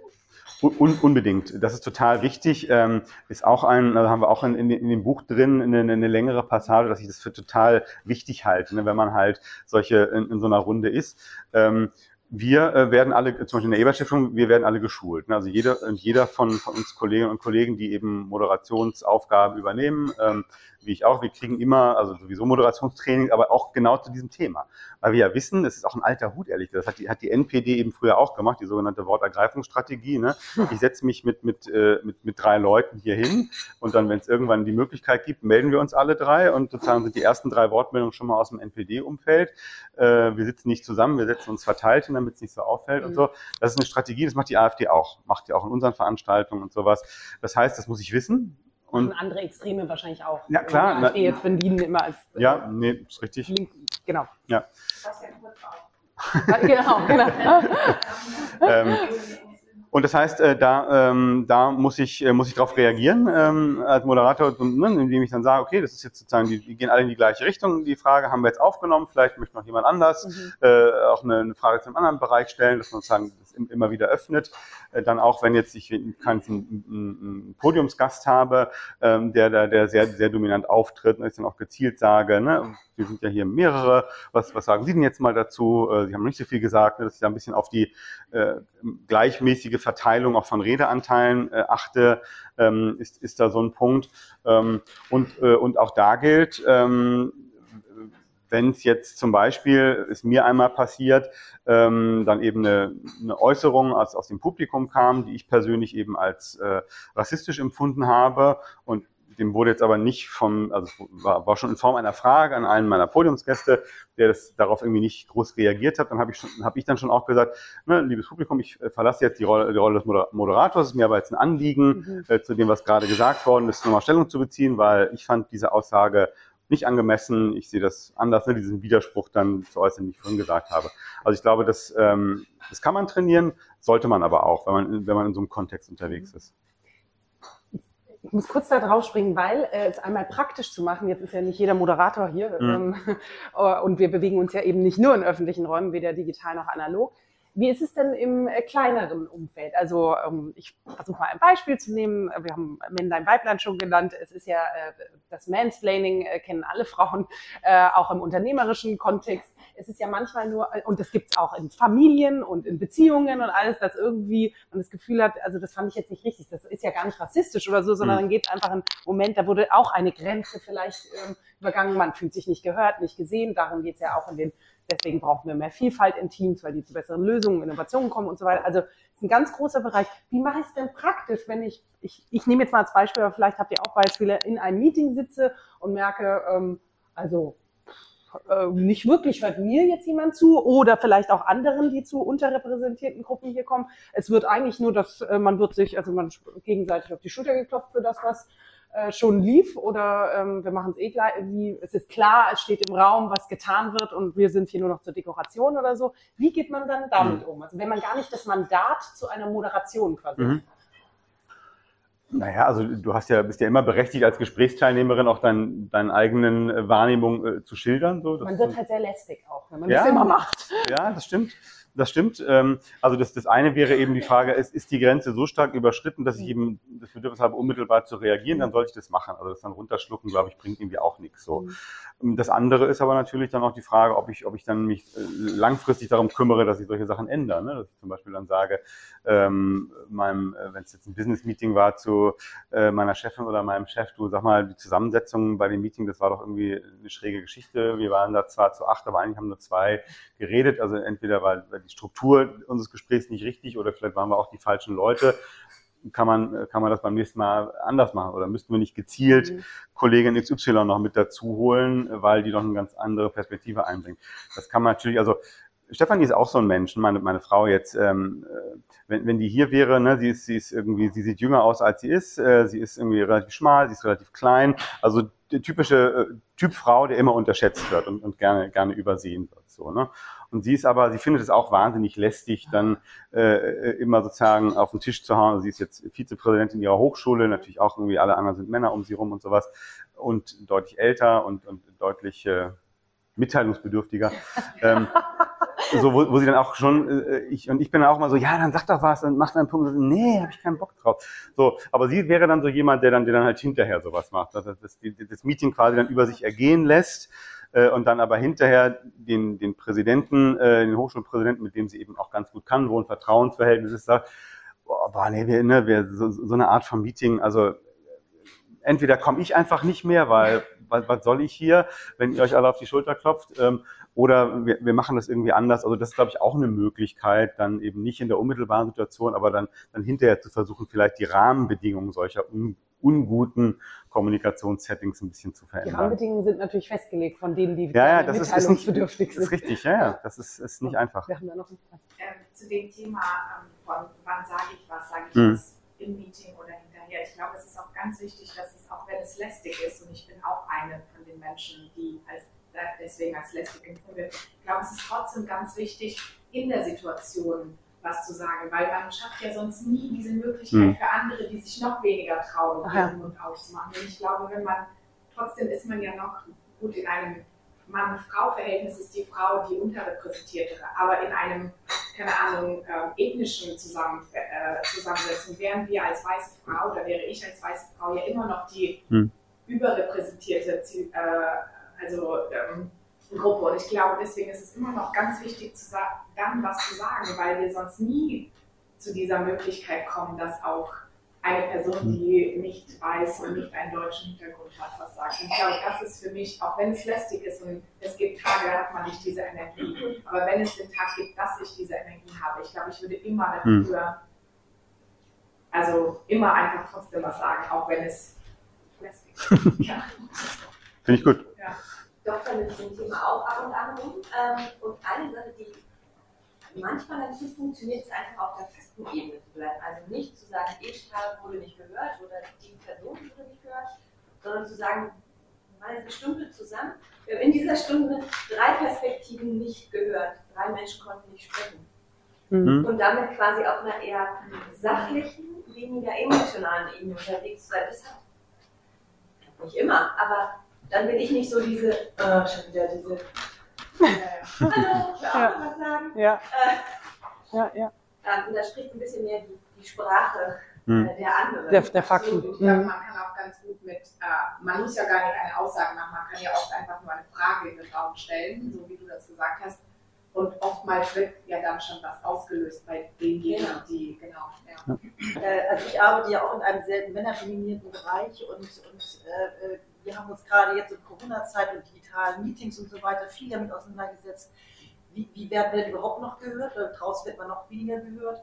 S2: Un unbedingt. Das ist total wichtig. Ähm, ist auch ein, also haben wir auch in, in, in dem Buch drin eine, eine, längere Passage, dass ich das für total wichtig halte, ne, wenn man halt solche in, in so einer Runde ist. Ähm, wir äh, werden alle, zum Beispiel in der Eber-Stiftung, wir werden alle geschult. Ne? Also jeder, jeder von, von uns Kolleginnen und Kollegen, die eben Moderationsaufgaben übernehmen, ähm, wie ich auch, wir kriegen immer, also sowieso Moderationstraining, aber auch genau zu diesem Thema. Weil wir ja wissen, es ist auch ein alter Hut, ehrlich gesagt. Das hat die, hat die NPD eben früher auch gemacht, die sogenannte Wortergreifungsstrategie. Ne? Ich setze mich mit, mit, äh, mit, mit drei Leuten hier hin und dann, wenn es irgendwann die Möglichkeit gibt, melden wir uns alle drei und sozusagen sind die ersten drei Wortmeldungen schon mal aus dem NPD-Umfeld. Äh, wir sitzen nicht zusammen, wir setzen uns verteilt hin, damit es nicht so auffällt mhm. und so. Das ist eine Strategie, das macht die AfD auch, macht die auch in unseren Veranstaltungen und sowas. Das heißt, das muss ich wissen,
S1: und andere Extreme wahrscheinlich auch.
S2: Ja, klar.
S1: Die AfD jetzt Berlin immer als.
S2: Äh, ja, nee, ist richtig. Link,
S1: genau.
S2: Ja.
S1: genau, genau.
S2: ähm, und das heißt, äh, da, ähm, da muss ich, äh, muss ich darauf reagieren ähm, als Moderator, ne, indem ich dann sage, okay, das ist jetzt sozusagen, die, die gehen alle in die gleiche Richtung. Die Frage haben wir jetzt aufgenommen, vielleicht möchte noch jemand anders mhm. äh, auch eine, eine Frage zu einem anderen Bereich stellen, dass man sozusagen das immer wieder öffnet. Äh, dann auch, wenn jetzt ich einen, einen, einen Podiumsgast habe, ähm, der, der, der sehr, sehr dominant auftritt und ich dann auch gezielt sage, ne, wir sind ja hier mehrere, was, was sagen Sie denn jetzt mal dazu? Äh, Sie haben nicht so viel gesagt, ne, dass ich da ein bisschen auf die äh, gleichmäßige Verteilung auch von Redeanteilen äh, achte, ähm, ist, ist da so ein Punkt. Ähm, und, äh, und auch da gilt, ähm, wenn es jetzt zum Beispiel, ist mir einmal passiert, ähm, dann eben eine, eine Äußerung aus, aus dem Publikum kam, die ich persönlich eben als äh, rassistisch empfunden habe und dem wurde jetzt aber nicht vom, also war, war schon in Form einer Frage an einen meiner Podiumsgäste, der das darauf irgendwie nicht groß reagiert hat. Dann habe ich, schon, hab ich dann schon auch gesagt, ne, liebes Publikum, ich äh, verlasse jetzt die Rolle, die Rolle des Moderators. Ist mir aber jetzt ein Anliegen, mhm. äh, zu dem, was gerade gesagt worden ist, nochmal Stellung zu beziehen, weil ich fand diese Aussage nicht angemessen. Ich sehe das anders, ne, diesen Widerspruch dann zu äußern, den ich vorhin gesagt habe. Also ich glaube, das, ähm, das kann man trainieren, sollte man aber auch, wenn man, wenn man in so einem Kontext unterwegs ist.
S1: Ich muss kurz da drauf springen, weil äh, es einmal praktisch zu machen, jetzt ist ja nicht jeder Moderator hier mhm. ähm, und wir bewegen uns ja eben nicht nur in öffentlichen Räumen, weder digital noch analog. Wie ist es denn im äh, kleineren Umfeld? Also ähm, ich versuche mal ein Beispiel zu nehmen. Wir haben Männlein Weiblein schon genannt. Es ist ja äh, das Mansplaining, äh, kennen alle Frauen, auch im unternehmerischen Kontext. Es ist ja manchmal nur, und das gibt's auch in Familien und in Beziehungen und alles, dass irgendwie man das Gefühl hat, also das fand ich jetzt nicht richtig, das ist ja gar nicht rassistisch oder so, sondern mhm. dann geht es einfach einen Moment, da wurde auch eine Grenze vielleicht ähm, übergangen, man fühlt sich nicht gehört, nicht gesehen. Darum geht's ja auch in den Deswegen brauchen wir mehr Vielfalt in Teams, weil die zu besseren Lösungen, Innovationen kommen und so weiter. Also ist ein ganz großer Bereich. Wie mache ich es denn praktisch, wenn ich, ich, ich nehme jetzt mal als Beispiel, aber vielleicht habt ihr auch Beispiele, in einem Meeting sitze und merke, ähm, also äh, nicht wirklich hört mir jetzt jemand zu oder vielleicht auch anderen, die zu unterrepräsentierten Gruppen hier kommen. Es wird eigentlich nur, dass äh, man wird sich, also man gegenseitig auf die Schulter geklopft für das, was äh, schon lief oder ähm, wir machen es eh gleich, wie, es ist klar, es steht im Raum, was getan wird und wir sind hier nur noch zur Dekoration oder so. Wie geht man dann damit mhm. um? Also wenn man gar nicht das Mandat zu einer Moderation quasi mhm.
S2: Naja, also du hast ja, bist ja immer berechtigt als Gesprächsteilnehmerin auch dein, deine eigenen äh, Wahrnehmungen äh, zu schildern. So.
S1: man wird halt sehr lästig auch, wenn man ja, das immer macht.
S2: Ja, das stimmt. Das stimmt. Ähm, also das, das eine wäre eben die Frage, ist, ist die Grenze so stark überschritten, dass ich eben das Bedürfnis habe, unmittelbar zu reagieren, dann sollte ich das machen. Also das dann runterschlucken, glaube ich, bringt irgendwie auch nichts. So. Mhm. Das andere ist aber natürlich dann auch die Frage, ob ich, ob ich dann mich äh, langfristig darum kümmere, dass ich solche Sachen ändere. Ne? Dass ich zum Beispiel dann sage, ähm, meinem, äh, wenn es jetzt ein Business-Meeting war zu äh, meiner Chefin oder meinem Chef, du sag mal, die Zusammensetzung bei dem Meeting, das war doch irgendwie eine schräge Geschichte. Wir waren da zwar zu acht, aber eigentlich haben nur zwei geredet. Also entweder war die Struktur unseres Gesprächs nicht richtig oder vielleicht waren wir auch die falschen Leute. Kann man, kann man das beim nächsten Mal anders machen? Oder müssten wir nicht gezielt mhm. Kollegin XY noch mit dazu holen, weil die doch eine ganz andere Perspektive einbringt? Das kann man natürlich, also Stefanie ist auch so ein Mensch, meine, meine Frau jetzt, ähm, äh, wenn, wenn die hier wäre, ne, sie ist, sie ist irgendwie, sie sieht jünger aus, als sie ist, äh, sie ist irgendwie relativ schmal, sie ist relativ klein, also die typische äh, Typ Frau, der immer unterschätzt wird und, und gerne, gerne übersehen wird, so, ne. Und sie ist aber, sie findet es auch wahnsinnig lästig, dann äh, immer sozusagen auf den Tisch zu hauen. Sie ist jetzt Vizepräsidentin ihrer Hochschule, natürlich auch irgendwie alle anderen sind Männer um sie rum und sowas und deutlich älter und, und deutlich äh, mitteilungsbedürftiger. ähm, so, wo, wo sie dann auch schon, äh, ich und ich bin dann auch mal so, ja, dann sag doch was, dann mach dann einen Punkt, so, nee, habe ich keinen Bock drauf. So, aber sie wäre dann so jemand, der dann, der dann halt hinterher sowas macht, dass das, das, das Meeting quasi dann über sich ergehen lässt äh, und dann aber hinterher den, den Präsidenten, äh, den Hochschulpräsidenten, mit dem sie eben auch ganz gut kann, wo ein Vertrauensverhältnis ist, sagt, boah, boah nee, wir, ne, wir, so, so eine Art von Meeting, also entweder komme ich einfach nicht mehr, weil was, was soll ich hier, wenn ihr euch alle auf die Schulter klopft, ähm, oder wir, wir machen das irgendwie anders. Also das ist, glaube ich, auch eine Möglichkeit, dann eben nicht in der unmittelbaren Situation, aber dann, dann hinterher zu versuchen, vielleicht die Rahmenbedingungen solcher un, unguten Kommunikationssettings ein bisschen zu verändern.
S1: Die Rahmenbedingungen sind natürlich festgelegt von denen, die
S2: ja, ja, das ist, ist nicht, sind. Das ist richtig, ja, ja, das ist, ist nicht einfach.
S5: Wir haben da noch einen ähm, Zu dem Thema ähm, von wann sage ich was, sage ich hm. was im Meeting oder hinterher. Ich glaube, es ist auch ganz wichtig, dass es, auch wenn es lästig ist, und ich bin auch eine von den Menschen, die als deswegen als lästig empfunden Ich glaube, es ist trotzdem ganz wichtig, in der Situation was zu sagen, weil man schafft ja sonst nie diese Möglichkeit mhm. für andere, die sich noch weniger trauen, ihren Mund aufzumachen. Und ich glaube, wenn man, trotzdem ist man ja noch gut in einem Mann-Frau-Verhältnis ist die Frau die unterrepräsentiertere, aber in einem, keine Ahnung, äh, ethnischen Zusammen äh, Zusammensetzung wären wir als weiße Frau, oder wäre ich als weiße Frau ja immer noch die hm. überrepräsentierte äh, also ähm, Gruppe. Und ich glaube, deswegen ist es immer noch ganz wichtig, zu dann was zu sagen, weil wir sonst nie zu dieser Möglichkeit kommen, dass auch eine Person, hm. die nicht weiß und nicht einen deutschen Hintergrund hat, was sagt. Und ich glaube, das ist für mich, auch wenn es lästig ist und es gibt Tage, da hat man nicht diese Energie, aber wenn es den Tag gibt, dass ich diese Energie habe, ich glaube, ich würde immer hm. dafür, also immer einfach trotzdem was sagen, auch wenn es lästig ist.
S2: Ja. Finde ich gut.
S5: Ja. Doktor mit diesem Thema auch ab und an rum. Ähm, und eine Sache, die manchmal gut funktioniert, ist einfach auf der Faktenebene zu bleiben. Also nicht zu sagen, ich wurde nicht gehört oder die Person wurde nicht gehört, sondern zu sagen, eine Stunde zusammen. Wir haben in dieser Stunde drei Perspektiven nicht gehört. Drei Menschen konnten nicht sprechen. Mhm. Und damit quasi auf einer eher sachlichen, weniger emotionalen Ebene unterwegs sein. Das hat nicht immer, aber dann bin ich nicht so diese, äh, schon wieder diese, äh, hallo, ich will auch ja. noch was sagen. Ja. Äh, ja, ja. Und da spricht ein bisschen mehr die, die Sprache hm. äh, der anderen.
S1: Der, der Fakten.
S5: So, ich glaube, hm. man kann auch ganz gut mit, äh, man muss ja gar nicht eine Aussage machen, man kann ja oft einfach nur eine Frage in den Raum stellen, so wie du das gesagt hast. Und oftmals wird ja dann schon was ausgelöst bei denjenigen, genau. die, genau. Ja.
S6: Äh, also ich arbeite ja auch in einem sehr männerdominierten Bereich und, und äh, wir haben uns gerade jetzt in Corona-Zeit und digitalen Meetings und so weiter viel damit auseinandergesetzt. Wie, wie werden wir überhaupt noch gehört? Draußen wird man noch weniger gehört.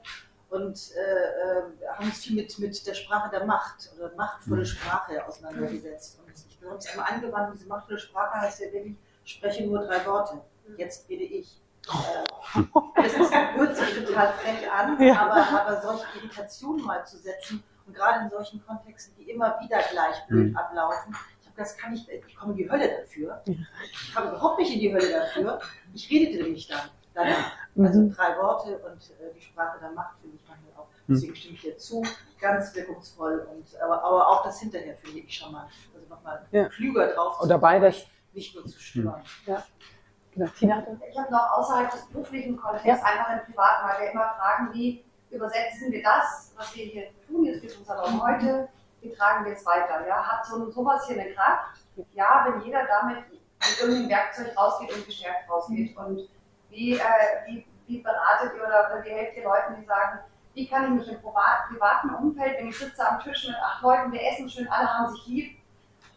S6: Und äh, äh, haben uns viel mit, mit der Sprache der Macht oder machtvolle mhm. Sprache auseinandergesetzt. Und ich habe es einmal angewandt, diese machtvolle Sprache heißt ja wirklich, spreche nur drei Worte. Jetzt rede ich. Äh, das ist, hört sich total frech an, ja. aber, aber solche Irritationen mal zu setzen Und gerade in solchen Kontexten, die immer wieder gleich blöd mhm. ablaufen, das kann ich, ich komme in die Hölle dafür. Ich komme überhaupt nicht in die Hölle dafür. Ich redete nämlich dann danach. Mhm. Also drei Worte und äh, die Sprache der Macht finde ich manchmal auch. Mhm. Deswegen stimme ich dir zu, ganz wirkungsvoll. Und, aber, aber auch das hinterher finde ich schon mal, also nochmal ja. klüger drauf.
S1: Oder beides.
S6: Nicht nur zu stören.
S1: Ja.
S7: Genau. Tina? Ich habe noch außerhalb des beruflichen Kontexts ja. einfach im Privaten, weil wir immer fragen, wie übersetzen wir das, was wir hier tun, jetzt geht unser Raum heute, wie tragen wir es weiter? Ja? Hat so sowas hier eine Kraft? Ja, wenn jeder damit mit irgendeinem Werkzeug rausgeht und gestärkt rausgeht. Und wie, äh, wie, wie beratet ihr oder, wie helft ihr Leuten, die sagen, wie kann ich mich im privaten Umfeld, wenn ich sitze am Tisch mit acht Leuten, wir essen schön, alle haben sich lieb,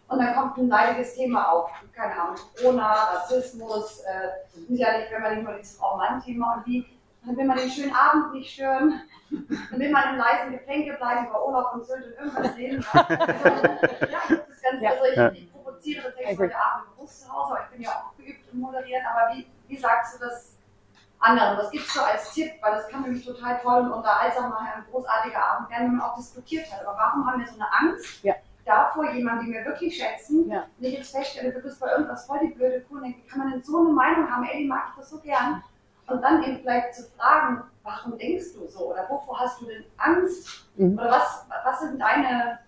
S7: und dann kommt ein leidiges Thema auf, keine Ahnung, Corona, Rassismus, äh, sicherlich, wenn man nicht nur dieses Frau-Mann-Thema und wie, dann will man den schönen Abend nicht stören, dann will man im leisen Geplänke bleiben über Urlaub und Sylt und irgendwas reden. ja, das Ganze, ja. also ich, ich provoziere tatsächlich heute Abend bewusst zu Hause, aber ich bin ja auch geübt im Moderieren, aber wie, wie sagst du das anderen? Was gibst du als Tipp? Weil das kann nämlich total toll und unterhaltsam nachher ein großartiger Abend werden, wenn man auch diskutiert hat. Aber warum haben wir so eine Angst? Ja davor, jemanden, den wir wirklich schätzen, ja. wenn ich jetzt feststelle, du bist bei irgendwas voll die blöde Kuh, dann kann man denn so eine Meinung haben, ey, die mag ich das so gern. Und dann eben vielleicht zu fragen, warum denkst du so? Oder wovor hast du denn Angst? Mhm. Oder was, was sind deine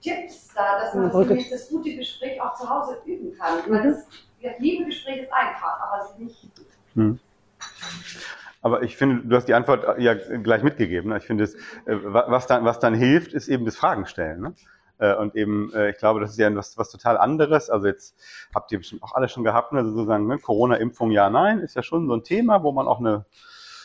S7: Tipps da, dass man das, nämlich das gute Gespräch auch zu Hause üben kann? Mhm. Weil das, das liebe Gespräch ist einfach, aber es ist nicht. Mhm.
S2: Aber ich finde, du hast die Antwort ja gleich mitgegeben. Ne? Ich finde, äh, was dann, was dann hilft, ist eben das Fragen stellen. Ne? Äh, und eben, äh, ich glaube, das ist ja was, was total anderes. Also jetzt habt ihr bestimmt auch alle schon gehabt, ne? also sozusagen ne? Corona-Impfung, ja, nein, ist ja schon so ein Thema, wo man auch eine,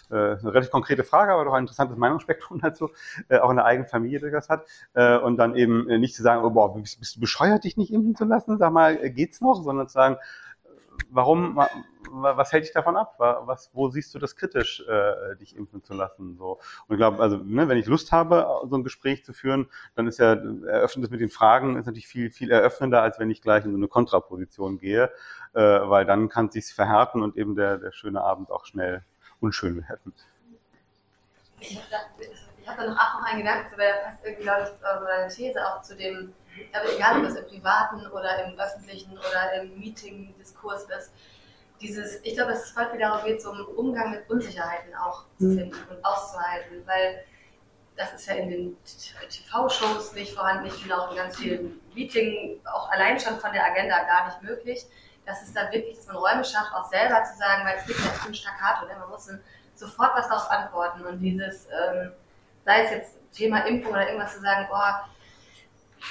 S2: äh, eine relativ konkrete Frage, aber doch ein interessantes Meinungsspektrum dazu, äh, auch in der eigenen Familie durchaus hat. Äh, und dann eben nicht zu sagen, oh, boah, bist, bist du bescheuert, dich nicht impfen zu lassen? Sag mal, geht's noch? Sondern zu sagen, warum, was hält dich davon ab? Was, wo siehst du das kritisch, äh, dich impfen zu lassen? So. Und ich glaube, also, ne, wenn ich Lust habe, so ein Gespräch zu führen, dann ist ja, eröffnet mit den Fragen, ist natürlich viel, viel eröffnender, als wenn ich gleich in so eine Kontraposition gehe, äh, weil dann kann es sich verhärten und eben der, der schöne Abend auch schnell unschön werden.
S4: Ich habe da, noch auch noch einen Gedanken, weil da passt irgendwie, glaube ich, meine These auch zu dem, aber egal ob es im privaten oder im öffentlichen oder im Meeting-Diskurs ist, dieses, ich glaube, dass es heute wieder darum geht, so einen Umgang mit Unsicherheiten auch zu mhm. finden und auszuhalten, weil das ist ja in den TV-Shows nicht vorhanden, ich finde auch in ganz vielen Meetings, auch allein schon von der Agenda gar nicht möglich. dass es da wirklich, man Räume schafft, auch selber zu sagen, weil es gibt ja ein Staccato, denn man muss sofort was darauf antworten und dieses, ähm, sei es jetzt Thema Impfung oder irgendwas zu sagen, boah,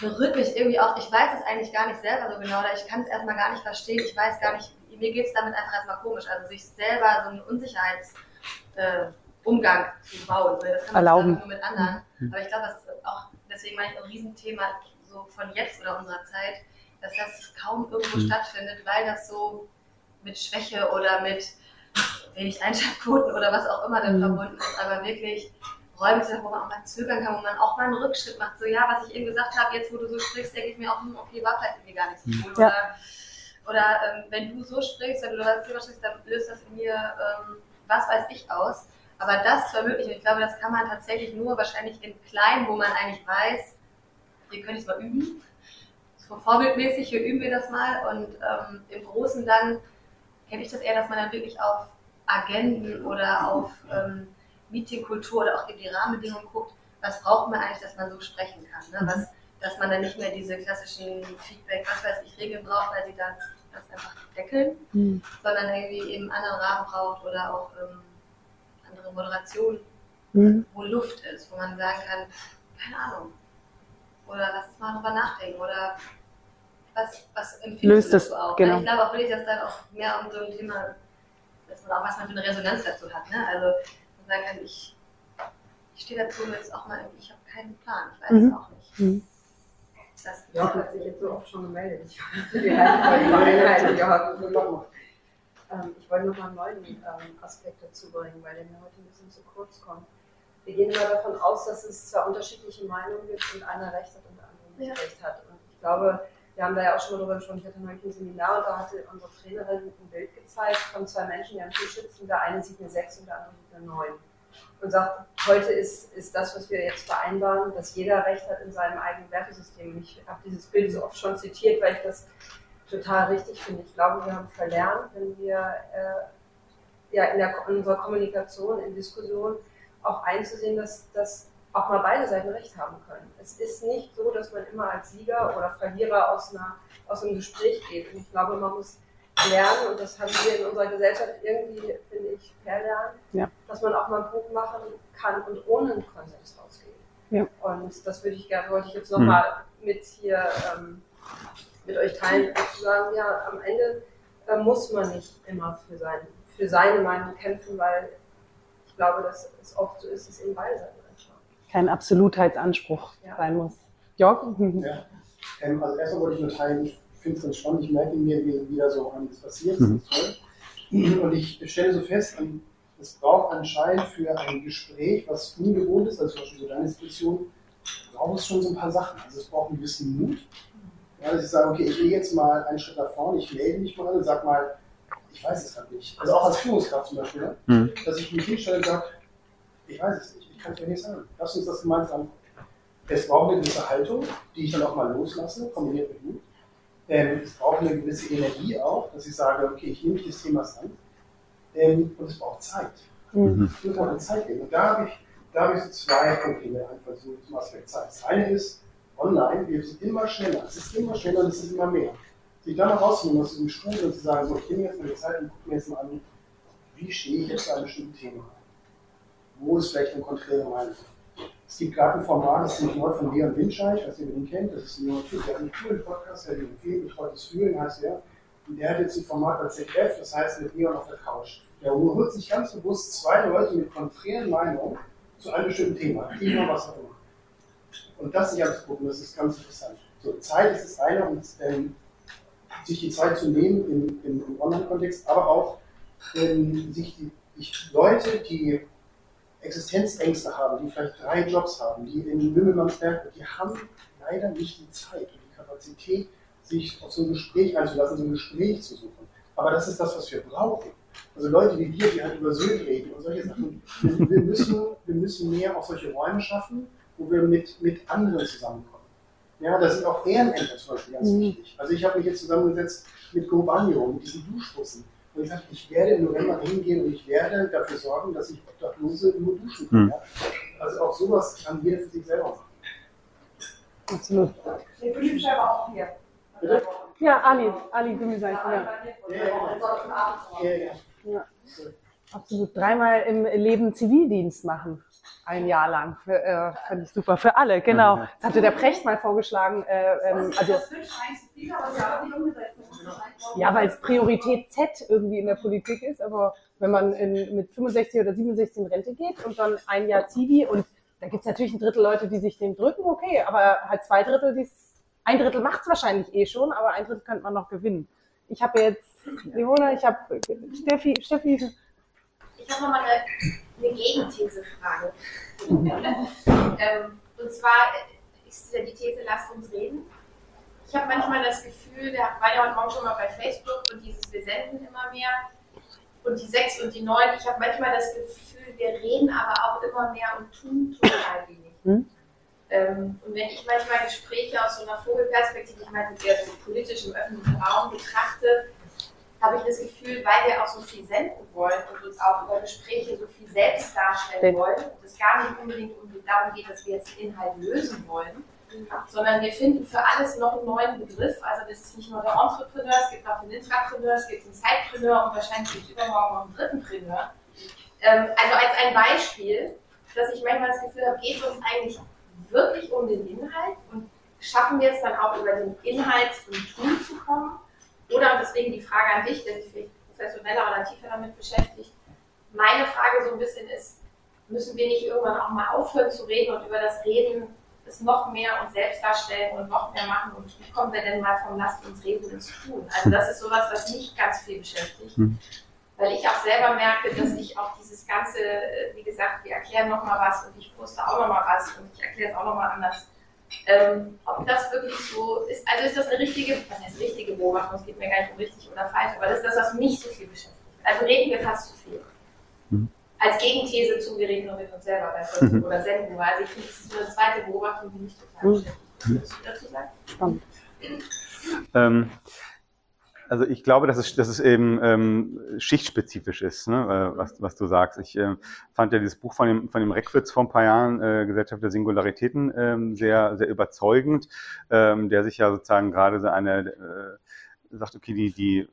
S4: berührt mich irgendwie auch, ich weiß es eigentlich gar nicht selber so genau, oder ich kann es erstmal gar nicht verstehen, ich weiß gar nicht, mir geht es damit einfach erstmal komisch. Also sich selber so einen Unsicherheitsumgang äh, zu bauen. Das kann man
S1: Erlauben.
S4: nur mit anderen. Mhm. Aber ich glaube, das ist auch, deswegen meine ich, ein Riesenthema so von jetzt oder unserer Zeit, dass das kaum irgendwo mhm. stattfindet, weil das so mit Schwäche oder mit wenig Einschaltquoten oder was auch immer dann mhm. verbunden ist, aber wirklich Räume zu haben, wo man auch mal zögern kann, wo man auch mal einen Rückschritt macht. So, ja, was ich eben gesagt habe, jetzt wo du so sprichst, denke ich mir auch, hm, okay, war vielleicht irgendwie gar nicht so cool. Ja. Oder oder ähm, wenn du so sprichst, wenn du das Thema sprichst, dann löst das in mir, ähm, was weiß ich, aus. Aber das zu ermöglichen, ich glaube, das kann man tatsächlich nur wahrscheinlich in klein, wo man eigentlich weiß, hier könnte ich es mal üben. So vorbildmäßig, hier üben wir das mal. Und ähm, im Großen dann kenne ich das eher, dass man dann wirklich auf Agenden oder auf ähm, Meetingkultur oder auch in die Rahmenbedingungen guckt, was braucht man eigentlich, dass man so sprechen kann. Ne? Was, dass man dann nicht mehr diese klassischen Feedback, was weiß ich, Regeln braucht, weil sie dann das einfach deckeln, mhm. sondern irgendwie eben anderen Rahmen braucht oder auch ähm, andere Moderation, mhm. wo Luft ist, wo man sagen kann, keine Ahnung, oder lass uns mal drüber nachdenken oder was, was
S1: empfindest Löst du auch?
S4: Genau. Ich glaube auch wirklich, dass dann auch mehr um so ein Thema, dass man auch was man für eine Resonanz dazu hat. Ne? Also sagen kann, ich, ich stehe dazu jetzt auch mal, ich habe keinen Plan, ich weiß mhm. es auch nicht. Mhm.
S8: Das ja, hat sich jetzt so oft schon gemeldet. Ich wollte ähm, ich wollte noch mal einen neuen ähm, Aspekt dazu bringen, weil der mir heute ein bisschen zu kurz kommt. Wir gehen immer davon aus, dass es zwar unterschiedliche Meinungen gibt und einer recht hat und der andere nicht ja. recht hat. Und ich glaube, wir haben da ja auch schon mal drüber gesprochen. Ich hatte neulich ein Seminar und da hatte unsere Trainerin ein Bild gezeigt von zwei Menschen, die am Tisch sitzen. Der eine sieht eine 6 und der andere sieht eine 9. und sagt, heute ist, ist das, was wir jetzt vereinbaren, dass jeder Recht hat in seinem eigenen Wertesystem. Ich habe dieses Bild so oft schon zitiert, weil ich das total richtig finde. Ich glaube, wir haben verlernt, wenn wir äh, ja, in, der, in unserer Kommunikation, in Diskussion auch einzusehen, dass, dass auch mal beide Seiten recht haben können. Es ist nicht so, dass man immer als Sieger oder Verlierer aus, einer, aus einem Gespräch geht. Und ich glaube, man muss lernen, und das haben wir in unserer Gesellschaft irgendwie, finde ich, verlernt, ja. dass man auch mal einen Punkt machen kann und ohne einen Konsens rausgeht. Ja. Und das würde ich gerne, wollte ich jetzt nochmal mhm. mit hier ähm, mit euch teilen, zu sagen, ja, am Ende äh, muss man nicht immer für, sein, für seine Meinung kämpfen, weil ich glaube, dass es oft so ist, dass eben beide Seiten.
S1: Kein Absolutheitsanspruch ja. sein muss. Jörg?
S3: Ja. Ähm, also erstmal wollte ich nur teilen, ich finde es ganz spannend, ich merke mir, wie wieder so einiges passiert, das ist mhm. toll. Und ich stelle so fest, es braucht anscheinend für ein Gespräch, was ungewohnt ist, also zum Beispiel so deine Situation, braucht es schon so ein paar Sachen. Also es braucht einen gewissen Mut, ja, dass ich sage, okay, ich gehe jetzt mal einen Schritt nach vorne, ich melde mich mal und sage mal, ich weiß es gerade nicht. Also auch als Führungskraft zum Beispiel, ne? mhm. dass ich mich hinstelle und sage, ich weiß es nicht, ich kann es dir nicht sagen. Lass uns das gemeinsam. Es braucht eine gewisse Haltung, die ich dann auch mal loslasse, kombiniert mit Mut. Ähm, es braucht eine gewisse Energie auch, dass ich sage, okay, ich nehme mich des Themas an. Ähm, und es braucht Zeit. Mhm. Es muss auch eine Zeit geben. Und da habe ich, da habe ich so zwei Probleme einfach so zum Aspekt Zeit. Das eine ist, online, wir sind immer schneller. Es ist immer schneller und es ist immer mehr. Sich dann mal rausnehmen aus diesem Stuhl und zu sagen, so, ich nehme jetzt mal die Zeit und gucke mir jetzt mal an, wie stehe ich jetzt zu einem bestimmten Thema? Wo ist vielleicht eine konträre Meinung? Es gibt gerade ein Format, das ist neu von Leon Winscheid, was ihr den kennt, das ist ein junger Typ, der hat einen coolen Podcast, der viel betreutes Fühlen, heißt er. Und der hat jetzt ein Format als ZF, das heißt mit Leon auf der Couch. Der holt sich ganz bewusst zwei Leute mit konträren Meinungen zu einem bestimmten Thema, Thema, was auch immer. Und das sich anzugucken, das ist ganz interessant. So, Zeit ist das eine und ähm, sich die Zeit zu nehmen im, im, im Online-Kontext, aber auch ähm, sich die ich, Leute, die Existenzängste haben, die vielleicht drei Jobs haben, die in Wimmelmannsberg, die haben leider nicht die Zeit und die Kapazität, sich auf so ein Gespräch einzulassen, so ein Gespräch zu suchen. Aber das ist das, was wir brauchen. Also Leute wie wir, die halt über Sylt reden und solche Sachen, wir müssen, wir müssen mehr auch solche Räume schaffen, wo wir mit, mit anderen zusammenkommen. Ja, da sind auch Ehrenämter zum Beispiel ganz mhm. wichtig. Also ich habe mich jetzt zusammengesetzt mit Gobanio, mit diesen Duschbussen. Und ich sagte, ich werde im November hingehen und ich werde dafür sorgen, dass ich Obdachlose nur duschen kann. Mhm. Ja? Also auch sowas kann jeder für sich selber machen.
S1: Absolut.
S7: Der Bildschirm auch hier.
S1: Bitte? Ja, Ali, Ali Gümmelsein. Ja.
S7: Ja,
S1: ja. ja. Absolut. Dreimal im Leben Zivildienst machen ein Jahr lang. Äh, Fand ich super. Für alle, genau. Das hatte der Precht mal vorgeschlagen. Äh, ähm, also, ja, weil es Priorität Z irgendwie in der Politik ist, aber wenn man in, mit 65 oder 67 in Rente geht und dann ein Jahr Zivi und da gibt es natürlich ein Drittel Leute, die sich den drücken, okay, aber halt zwei Drittel, die's, ein Drittel macht es wahrscheinlich eh schon, aber ein Drittel könnte man noch gewinnen. Ich habe jetzt Leona, ich habe Steffi, Steffi.
S4: Ich habe nochmal eine eine Gegenthesefrage. ähm, und zwar ist ja die These, lasst uns reden. Ich habe manchmal das Gefühl, wir waren ja heute Morgen schon mal bei Facebook und dieses, wir senden immer mehr und die sechs und die neun. Ich habe manchmal das Gefühl, wir reden aber auch immer mehr und tun total wenig. Hm? Ähm, und wenn ich manchmal Gespräche aus so einer Vogelperspektive, ich meine, der so politisch im öffentlichen Raum betrachte, habe ich das Gefühl, weil wir auch so viel senden wollen und uns auch über Gespräche so viel selbst darstellen wollen und es gar nicht unbedingt darum geht, dass wir jetzt den Inhalt lösen wollen, sondern wir finden für alles noch einen neuen Begriff. Also das ist nicht nur der Entrepreneur, es gibt auch den Intrapreneur, es gibt den Zeitpreneur und wahrscheinlich gibt es übermorgen noch einen dritten Preneur. Ähm, also als ein Beispiel, dass ich manchmal das Gefühl habe, geht es uns eigentlich wirklich um den Inhalt und schaffen wir es dann auch über den Inhalt zum Tun zu kommen? Oder, und deswegen die Frage an dich, der sich vielleicht professioneller oder tiefer damit beschäftigt, meine Frage so ein bisschen ist, müssen wir nicht irgendwann auch mal aufhören zu reden und über das Reden es noch mehr uns selbst darstellen und noch mehr machen und wie kommen wir denn mal vom Lasst uns reden ins Tun? Also das ist sowas, was mich ganz viel beschäftigt. Hm. Weil ich auch selber merke, dass ich auch dieses ganze, wie gesagt, wir erklären nochmal was und ich poste auch nochmal was und ich erkläre es auch nochmal anders ähm, ob das wirklich so ist, also ist das eine richtige, was heißt richtige Beobachtung, es geht mir gar nicht um richtig oder falsch, aber das ist das, was mich so viel beschäftigt. Also reden wir fast zu viel.
S1: Hm.
S4: als Gegenthese zu, wir reden nur mit uns selber mhm. oder Sendung. Also ich finde, das ist eine zweite Beobachtung, die mich total mhm. Würdest du dazu sagen? Spannend.
S2: Ähm, also ich glaube, dass es, dass es eben ähm, schichtspezifisch ist, ne, äh, was, was du sagst. Ich äh, fand ja dieses Buch von dem, von dem Reckwitz vor ein paar Jahren, äh, Gesellschaft der Singularitäten, ähm, sehr, sehr überzeugend, ähm, der sich ja sozusagen gerade so eine, äh, sagt, okay, die, die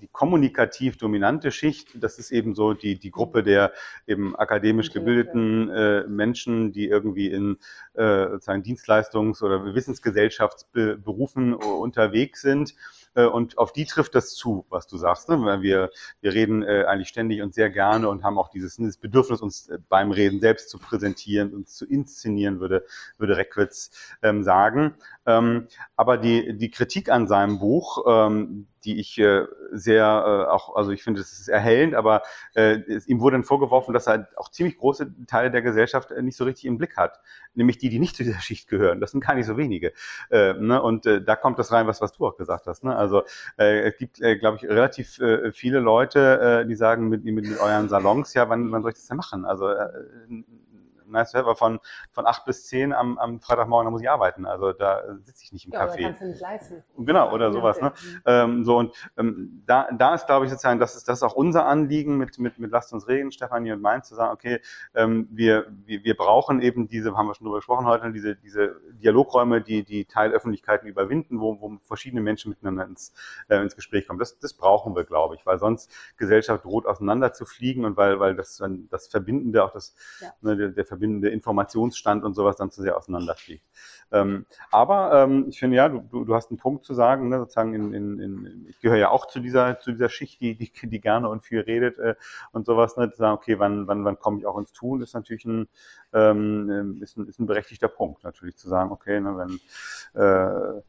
S2: die kommunikativ dominante Schicht, das ist eben so die, die Gruppe der eben akademisch gebildeten äh, Menschen, die irgendwie in äh, sozusagen Dienstleistungs- oder Wissensgesellschaftsberufen unterwegs sind und auf die trifft das zu, was du sagst. Ne? Weil wir, wir reden äh, eigentlich ständig und sehr gerne und haben auch dieses, dieses Bedürfnis, uns äh, beim Reden selbst zu präsentieren, uns zu inszenieren, würde, würde Reckwitz ähm, sagen. Ähm, aber die, die Kritik an seinem Buch, ähm, die ich äh, sehr äh, auch, also ich finde, es ist erhellend, aber äh, es, ihm wurde dann vorgeworfen, dass er auch ziemlich große Teile der Gesellschaft äh, nicht so richtig im Blick hat, nämlich die, die nicht zu dieser Schicht gehören. Das sind gar nicht so wenige. Äh, ne? Und äh, da kommt das rein, was was du auch gesagt hast. Ne? Also äh, es gibt, äh, glaube ich, relativ äh, viele Leute, äh, die sagen mit, mit, mit euren Salons, ja, wann, wann soll ich das denn machen? Also äh, nice to have, aber von, von acht bis zehn am, am Freitagmorgen, da muss ich arbeiten. Also da sitze ich nicht im ja, Café. kannst du nicht leisten. Genau, oder sowas. Ne? Ähm, so und ähm, da, da ist, glaube ich, sozusagen, das ist, das ist auch unser Anliegen mit, mit, mit Lasst uns reden, Stefanie und Mainz, zu sagen, okay, ähm, wir, wir, wir brauchen eben diese, haben wir schon drüber gesprochen heute, diese, diese Dialogräume, die die Teilöffentlichkeiten überwinden, wo, wo verschiedene Menschen miteinander ins, äh, ins Gespräch kommen. Das, das brauchen wir, glaube ich, weil sonst Gesellschaft droht auseinander zu fliegen und weil, weil das, das Verbindende, auch das, ja. ne, der, der verbindende Informationsstand und sowas dann zu sehr auseinanderfliegt. Ähm, aber ähm, ich finde ja, du, du hast einen Punkt zu sagen, ne, sozusagen in, in, in, ich gehöre ja auch zu dieser zu dieser Schicht, die, die, die gerne und viel redet äh, und sowas, ne, zu sagen, okay, wann, wann, wann komme ich auch ins Tun, ist natürlich ein, ähm, ist ein, ist ein berechtigter Punkt, natürlich zu sagen, okay, ne, wenn äh,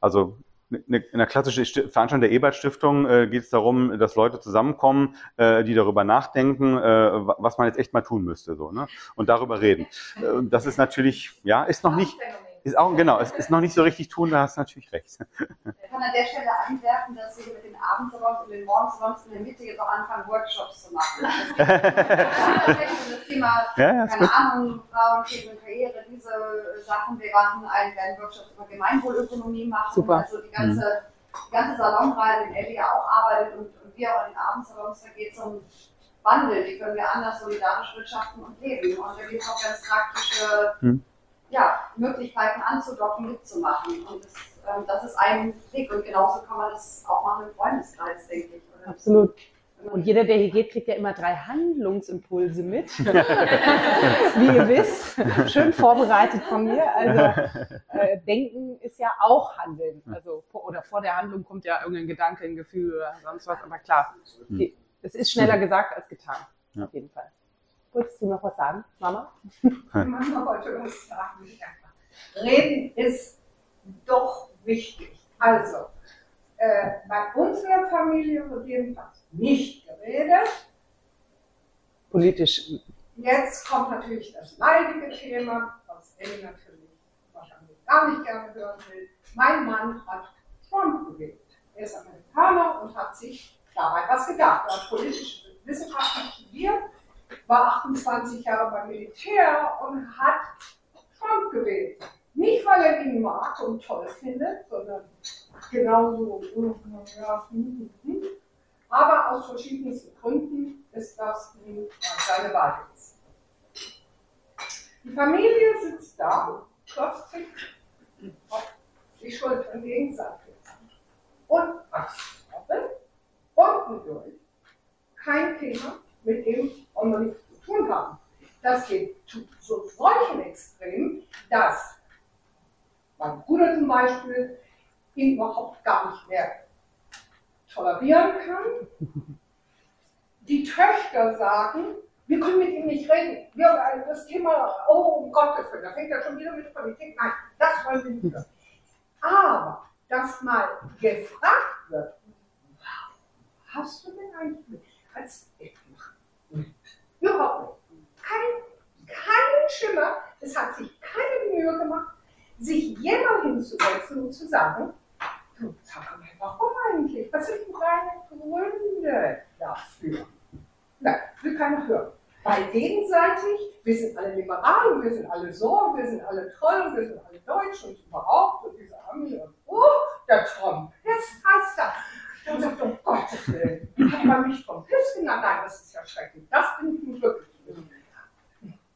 S2: also in der klassischen Veranstaltung der Ebert-Stiftung äh, geht es darum, dass Leute zusammenkommen, äh, die darüber nachdenken, äh, was man jetzt echt mal tun müsste, so, ne? Und darüber reden. Äh, das ist natürlich, ja, ist noch nicht, ist auch, genau, es ist noch nicht so richtig tun, da hast du natürlich recht. Ich
S7: kann an der Stelle einwerfen, dass Sie mit den Abendsalons und den Morgensalons in der Mitte jetzt auch anfangen, Workshops zu machen. das Thema, ja, ja, keine gut. Ahnung, Frauen, und Karriere, diese Sachen. Wir machen einen, werden Workshops über Gemeinwohlökonomie machen. Super. Also die ganze, mhm. die ganze Salonreihe, in Ellie ja auch arbeitet und, und wir auch in den Abendsalons, da geht es um Wandel, wie können wir anders solidarisch wirtschaften und leben. Und da gibt es auch ganz praktische hm ja, Möglichkeiten anzudocken, mitzumachen. Und das, ähm, das ist ein Weg. Und genauso kann man das auch machen im Freundeskreis, denke ich.
S1: Oder? Absolut. Und jeder, der hier geht, kriegt ja immer drei Handlungsimpulse mit. Wie ihr wisst, schön vorbereitet von mir. Also äh, Denken ist ja auch Handeln. Also oder vor der Handlung kommt ja irgendein Gedanke, ein Gefühl oder sonst was. Aber klar, hm. es ist schneller gesagt als getan. Auf jeden Fall. Wolltest du noch was sagen, Mama?
S9: Mama wollte was sagen. Reden ist doch wichtig. Also, äh, bei unserer Familie wird jedenfalls nicht geredet.
S1: Politisch.
S9: Jetzt kommt natürlich das leidige Thema, was Ellie natürlich wahrscheinlich gar nicht gerne hören will. Mein Mann hat Trump gewählt. Er ist Amerikaner und hat sich dabei was gedacht. Er hat politische Wissenschaften studiert war 28 Jahre beim Militär und hat Trump gewählt. Nicht, weil er ihn mag und toll findet, sondern genauso, ja, hm, hm, hm. aber aus verschiedensten Gründen ist das seine Wahl gewesen. Die Familie sitzt da, klopft sich auf die Schultern gegenseitig und abstoppen, unten durch, kein Thema, mit dem nichts zu tun haben. Das geht zu so solchen Extremen, dass mein Bruder zum Beispiel ihn überhaupt gar nicht mehr tolerieren kann. Die Töchter sagen, wir können mit ihm nicht reden. Wir, das Thema, oh um Gottes Willen, da fängt er schon wieder mit Politik. Nein, das wollen wir nicht. Aber, dass mal gefragt wird, hast du denn eigentlich als Überhaupt nicht. Kein, kein Schimmer. Es hat sich keine Mühe gemacht, sich jemand hinzusetzen und zu sagen, du, sag mal, warum eigentlich? Was sind deine Gründe dafür? Nein, will keiner hören. Weil gegenseitig, wir sind alle liberal und wir sind alle so wir sind alle toll wir sind alle deutsch und überhaupt und diese Armee und oh, der Trump, jetzt heißt er. Dann sagt um Gottes Willen, hat man mich vom Piss genannt? Nein, das ist ja schrecklich. Das bin ich nicht wirklich.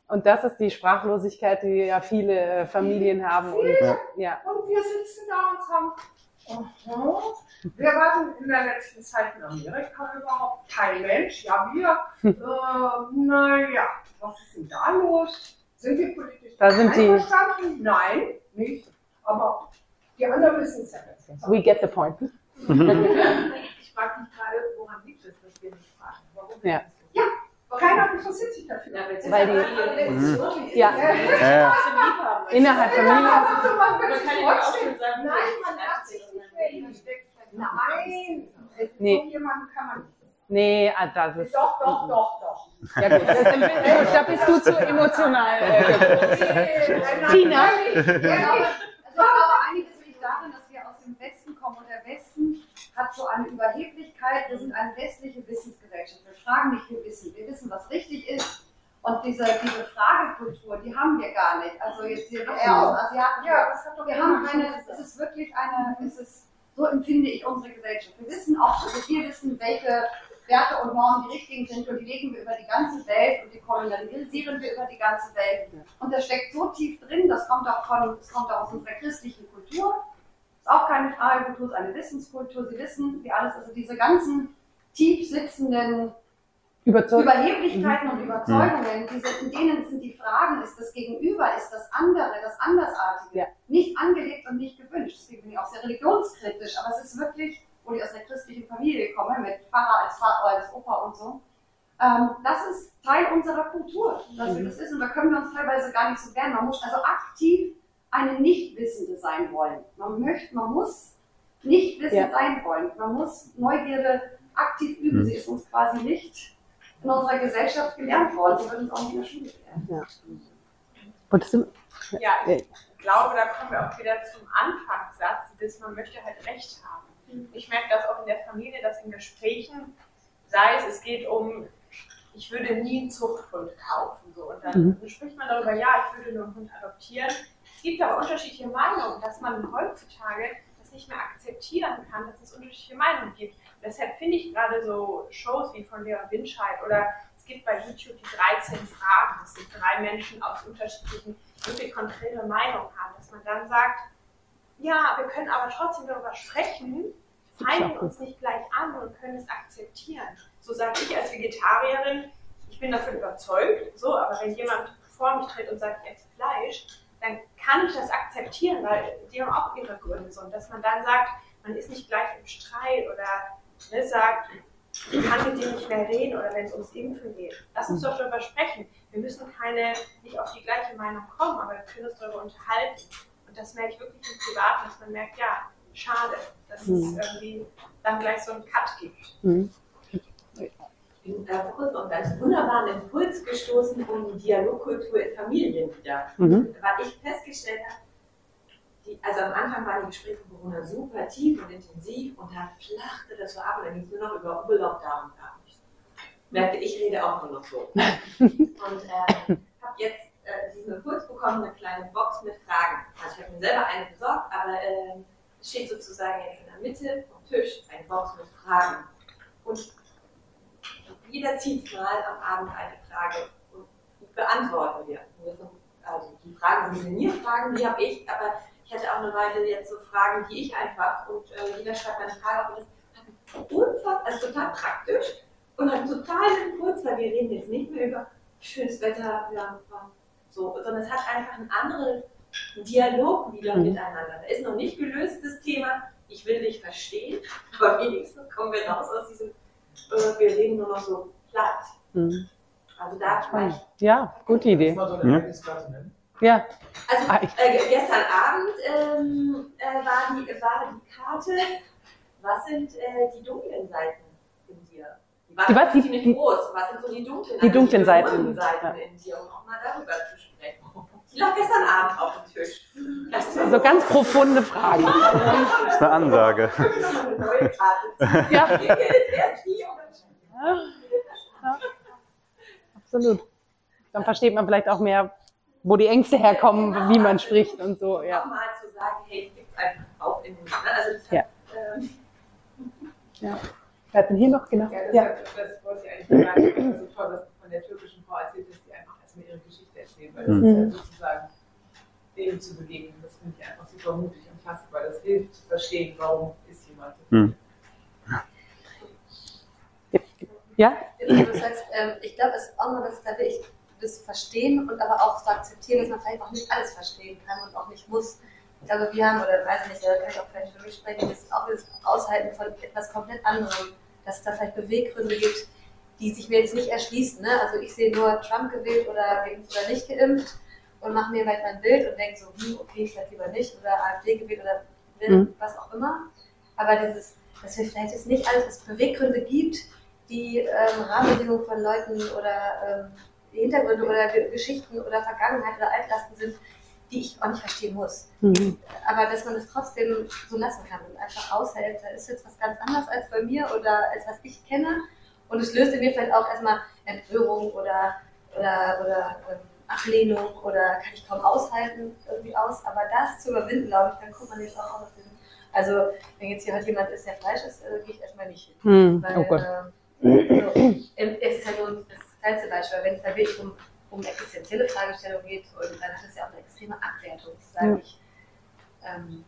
S1: Und das ist die Sprachlosigkeit, die ja viele äh, Familien haben. Und, ja.
S9: Und wir sitzen da und sagen, aha, wer war denn in der letzten Zeit in Amerika überhaupt? Kein Mensch. Ja, wir. Äh, naja, was ist denn da los? Sind wir politisch
S1: Da sind die-
S9: einverstanden? Nein, nicht. Aber die anderen wissen es ja besser.
S1: We get the point.
S8: Ich frage mich gerade, woran liegt es, dass wir nicht fragen? Warum
S1: Ja.
S9: Keiner interessiert sich dafür.
S1: Weil die- Ja.
S2: Ja.
S1: Innerhalb Familien.
S9: Also man
S8: kann ja
S9: trotzdem.
S8: sagen,
S9: Nein, man darf sich nicht mehr verstecken. Nein,
S1: Nee.
S9: so jemanden kann man nicht.
S1: Nee, ah, das ist.
S9: Doch, doch, doch, doch.
S1: Ja, gut. Da bist du zu emotional. Äh. Tina?
S7: Ich glaube, also glaube, einiges liegt darin, dass wir aus dem Westen kommen und der Westen hat so eine Überheblichkeit. Wir sind eine westliche Wissensgesellschaft. Wir fragen nicht, wir wissen. Wir wissen, was richtig ist. Und diese, diese Fragekultur, die haben wir gar nicht. Also jetzt hier eher aus Asiaten.
S9: Ja, das hat doch
S7: Wir haben eine, es ist wirklich eine, es ist, so empfinde ich unsere Gesellschaft. Wir wissen auch, also wir wissen, welche Werte und Normen die richtigen sind und die legen wir über die ganze Welt und die kolonialisieren wir über die ganze Welt. Und das steckt so tief drin, das kommt auch von, das kommt auch aus unserer christlichen Kultur. Ist auch keine Frage, Kultur ist eine Wissenskultur. Sie wissen, wie alles, also diese ganzen tief sitzenden
S1: Überzeugt.
S7: Überheblichkeiten und Überzeugungen, diese, in denen sind die Fragen, ist das Gegenüber, ist das andere, das Andersartige,
S1: Ja.
S7: nicht angelegt und nicht gewünscht. Deswegen bin ich auch sehr religionskritisch, aber es ist wirklich, wo ich aus einer christlichen Familie komme, mit Pfarrer als Vater, als Opa und so, ähm, das ist Teil unserer Kultur, dass wir das wissen. Da können wir uns teilweise gar nicht so wehren. Man muss also aktiv eine Nichtwissende sein wollen. Man möchte, man muss nicht wissend
S1: Ja.
S7: sein wollen. Man muss Neugierde aktiv üben.
S2: Mhm.
S7: Sie ist uns quasi nicht in unserer Gesellschaft gelernt worden. Sie wird uns auch nicht in der Schule gelernt.
S1: Du-
S5: Ja, ich glaube, da kommen wir auch wieder zum Anfangssatz, dass man möchte halt Recht haben. Ich merke das auch in der Familie, dass in Gesprächen, sei es, es geht um, ich würde nie einen Zuchthund kaufen. So. Und dann
S1: Mhm.
S5: spricht man darüber, ja, ich würde nur einen Hund adoptieren. Es gibt aber unterschiedliche Meinungen, dass man heutzutage das nicht mehr akzeptieren kann, dass es unterschiedliche Meinungen gibt. Und deshalb finde ich gerade so Shows wie von Lehrer Winscheid oder es gibt bei YouTube die 13 Fragen, dass sich drei Menschen aus unterschiedlichen, wirklich konträre Meinungen haben, dass man dann sagt, ja, wir können aber trotzdem darüber sprechen, feinden uns nicht gleich an und können es akzeptieren. So sage ich als Vegetarierin, ich bin davon überzeugt, so, aber wenn jemand vor mich tritt und sagt, ich esse Fleisch, dann kann ich das akzeptieren, weil die haben auch ihre Gründe. So. Und dass man dann sagt, man ist nicht gleich im Streit oder ne, sagt, ich kann mit dem nicht mehr reden oder wenn es ums Impfen geht. Lass uns doch darüber sprechen. Wir müssen keine, nicht auf die gleiche Meinung kommen, aber wir können uns darüber unterhalten. Und das merke ich wirklich im Privaten, dass man merkt, ja, schade, dass es
S1: Mhm.
S5: irgendwie dann gleich so einen Cut gibt.
S1: Mhm.
S10: Vor kurzem auf einen ganz wunderbaren Impuls gestoßen um die Dialogkultur in Familien wieder.
S1: Mhm.
S10: Weil ich festgestellt habe, die, also am Anfang waren die Gespräche von Corona super tief und intensiv und dann flachte das so ab und dann ging es nur noch über Urlaub da und nicht. Merkte, ich rede auch nur noch so. und äh, habe jetzt äh, diesen Impuls bekommen, eine kleine Box mit Fragen. Also ich habe mir selber eine besorgt, aber äh, es steht sozusagen jetzt in der Mitte vom Tisch eine Box mit Fragen. Und jeder zieht mal am Abend eine Frage und die beantworten wir. Also die Fragen sind mir Fragen, die habe ich, aber ich hatte auch eine Weile jetzt so Fragen, die ich einfach und äh, jeder schreibt eine Frage auf und das hat unfassbar, also total praktisch und hat total Impuls, weil wir reden jetzt nicht mehr über schönes Wetter, ja, so, sondern es hat einfach einen anderen Dialog wieder
S1: Mhm.
S10: miteinander. Da ist noch nicht gelöst das Thema, ich will dich verstehen, aber wenigstens kommen wir raus aus diesem, äh, wir reden nur noch so platt.
S1: Mhm.
S10: Also da vielleicht
S1: Ja, gute Idee.
S3: Mal so eine
S2: Ja.
S3: Ergebniskarte nennen.
S1: Ja,
S10: Also
S1: Ah,
S10: äh, gestern Abend ähm, äh, war, die, war die Karte, was sind äh, die dunklen Seiten in dir? Die waren
S1: Die was? Die-
S10: ziemlich
S1: die-
S10: groß. Was sind so die dunklen,
S1: Die dunklen Seiten.
S10: verborgenen Seiten
S1: Ja.
S10: in dir, um auch mal darüber zu sprechen? Die lag gestern Abend auf dem Tisch. Das
S1: so ganz profunde Fragen.
S2: Das ist eine Ansage.
S10: Wir.
S1: Ja.
S10: Wir
S1: Absolut. Dann versteht man vielleicht auch mehr, wo die Ängste herkommen, genau. wie man spricht und so. Ja.
S11: Auch mal zu sagen, hey, gibt einfach auch in den. Ne? Also
S1: ja.
S11: Hat, ähm,
S1: ja. Wer hat denn hier noch genau?
S10: Ja, das, ja. Hat, das wollte ich eigentlich sagen. Das ist so toll, dass du von der türkischen Frau erzählt hast, die einfach erstmal ihre Erzählt, weil das mhm. ist ja sozusagen dem zu begegnen. Das finde ich einfach super mutig und klasse, weil das hilft zu verstehen, warum ist jemand so. Mhm.
S1: Ja?
S4: Du sagst, ähm, ich glaube, es ist auch noch das, da will ich das verstehen und aber auch zu akzeptieren, dass man vielleicht auch nicht alles verstehen kann und auch nicht muss. Ich glaube, wir haben, oder weiß ich nicht, da kann ich auch vielleicht für mich sprechen, das ist auch das Aushalten von etwas komplett anderem, dass es da vielleicht Beweggründe gibt, die sich mir jetzt nicht erschließen. Ne? Also ich sehe nur Trump gewählt oder geimpft oder nicht geimpft und mache mir vielleicht mein Bild und denke so, hm, okay, vielleicht lieber nicht oder AfD gewählt oder mhm. was auch immer. Aber dieses, dass wir vielleicht jetzt nicht alles, was Beweggründe gibt, die ähm, Rahmenbedingungen von Leuten oder ähm, Hintergründe oder Geschichten oder Vergangenheit oder Altlasten sind, die ich auch nicht verstehen muss. Mhm. Aber dass man das trotzdem so lassen kann und einfach aushält, da ist jetzt was ganz anderes als bei mir oder als was ich kenne. Und es löst in mir vielleicht auch erstmal Empörung oder, oder, oder ähm, Ablehnung oder kann ich kaum aushalten irgendwie aus. Aber das zu überwinden, glaube ich, dann kommt man jetzt auch aus dem. Also, wenn jetzt hier heute jemand ist, der Fleisch ist, äh, gehe ich erstmal nicht hin.
S1: Mhm. Weil, oh Gott. Äh,
S4: also, es ist halt nur das kleinste Beispiel, wenn es da wirklich um, um existenzielle Fragestellungen geht, und dann hat es ja auch eine extreme Abwertung, zu sagen, ja. ich, ähm,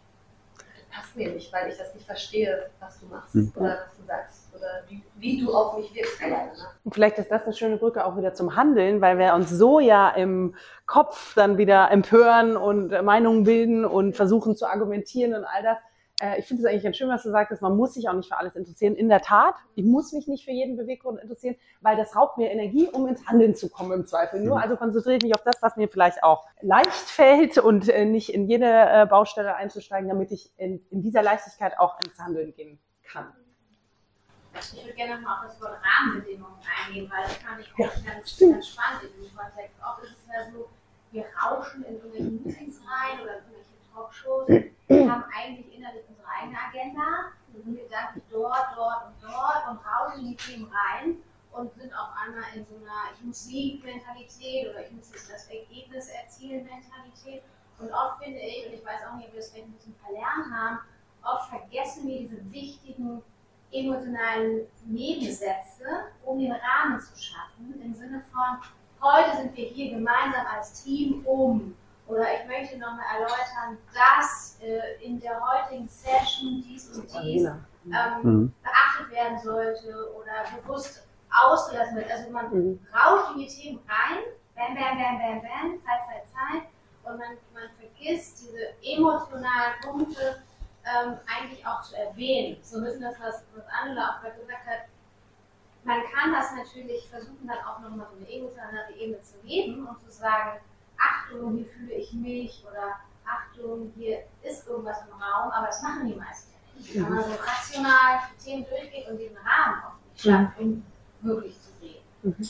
S4: passt mir nicht, weil ich das nicht verstehe, was du machst mhm. oder was du sagst wie, wie du auf mich wirkst alleine. Ne?
S1: Und vielleicht ist das eine schöne Brücke auch wieder zum Handeln, weil wir uns so ja im Kopf dann wieder empören und Meinungen bilden und versuchen zu argumentieren und all das äh, ich finde es eigentlich ganz schön, was du sagst, man muss sich auch nicht für alles interessieren. In der Tat, ich muss mich nicht für jeden Beweggrund interessieren, weil das raubt mir Energie, um ins Handeln zu kommen im Zweifel. Nur also konzentriere ich mich auf das, was mir vielleicht auch leicht fällt und äh, nicht in jede äh, Baustelle einzusteigen, damit ich in, in dieser Leichtigkeit auch ins Handeln gehen kann.
S12: Ich würde gerne nochmal auf das Wort Rahmenbedingungen eingehen, weil das fand ich auch ja, ganz, ganz, spannend in diesem Kontext. Oft ist es ja so, wir rauschen in irgendwelche Meetings rein oder in irgendwelche Talkshows, wir haben eigentlich innerlich unsere eigene Agenda, wir sind gedanklich dort, dort und dort und rauschen die Themen rein und sind auf einmal in so einer Ich muss Sieg-Mentalität oder ich muss jetzt das Ergebnis erzielen Mentalität. Und oft finde ich, und ich weiß auch nicht, ob wir das vielleicht ein bisschen verlernt haben, oft vergessen wir diese wichtigen emotionalen Nebensätze, um den Rahmen zu schaffen, im Sinne von, heute sind wir hier gemeinsam als Team, um oder ich möchte nochmal erläutern, dass äh, in der heutigen Session dies und dies ähm, mhm. beachtet werden sollte oder bewusst ausgelassen wird. Also man mhm. rauscht in die Themen rein, bam, bam, bam, bam, bam, Zeit, Zeit, Zeit, und man, man vergisst diese emotionalen Punkte ähm, eigentlich auch zu erwähnen. So ein bisschen das, was, was Angela auch gerade gesagt hat. Man kann das natürlich versuchen, dann auch nochmal so eine emotionale Ebene zu geben und zu sagen, Achtung, hier fühle ich mich oder Achtung, hier ist irgendwas im Raum, aber das machen die meisten ja nicht. Wenn man so rational die Themen durchgeht und den Rahmen auch nicht schafft, um wirklich zu reden. Mhm.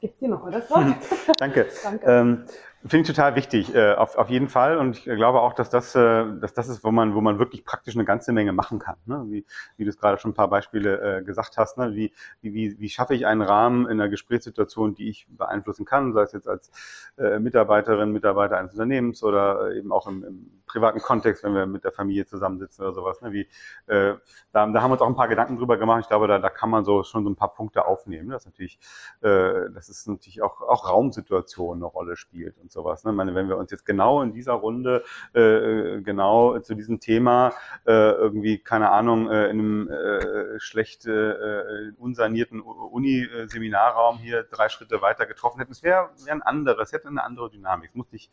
S1: Gibt dir noch mal das Wort?
S2: Danke. Danke. Ähm, Finde ich total wichtig, äh, auf, auf jeden Fall. Und ich glaube auch, dass das, äh, dass das ist, wo man, wo man wirklich praktisch eine ganze Menge machen kann. Ne? Wie, wie du es gerade schon ein paar Beispiele äh, gesagt hast. Ne? Wie, wie, wie schaffe ich einen Rahmen in einer Gesprächssituation, die ich beeinflussen kann, sei es jetzt als äh, Mitarbeiterin, Mitarbeiter eines Unternehmens oder eben auch im, im privaten Kontext, wenn wir mit der Familie zusammensitzen oder sowas. Ne? Wie, äh, da, da haben wir uns auch ein paar Gedanken drüber gemacht. Ich glaube, da, da kann man so schon so ein paar Punkte aufnehmen. Das ist natürlich, äh, das ist natürlich auch, auch Raumsituation eine Rolle spielt und sowas. Ne? Ich meine, wenn wir uns jetzt genau in dieser Runde äh, genau zu diesem Thema äh, irgendwie, keine Ahnung, äh, in einem äh, schlecht äh, unsanierten Uni-Seminarraum hier drei Schritte weiter getroffen hätten, es wäre wär ein anderes, hätte eine andere Dynamik. Es muss nicht,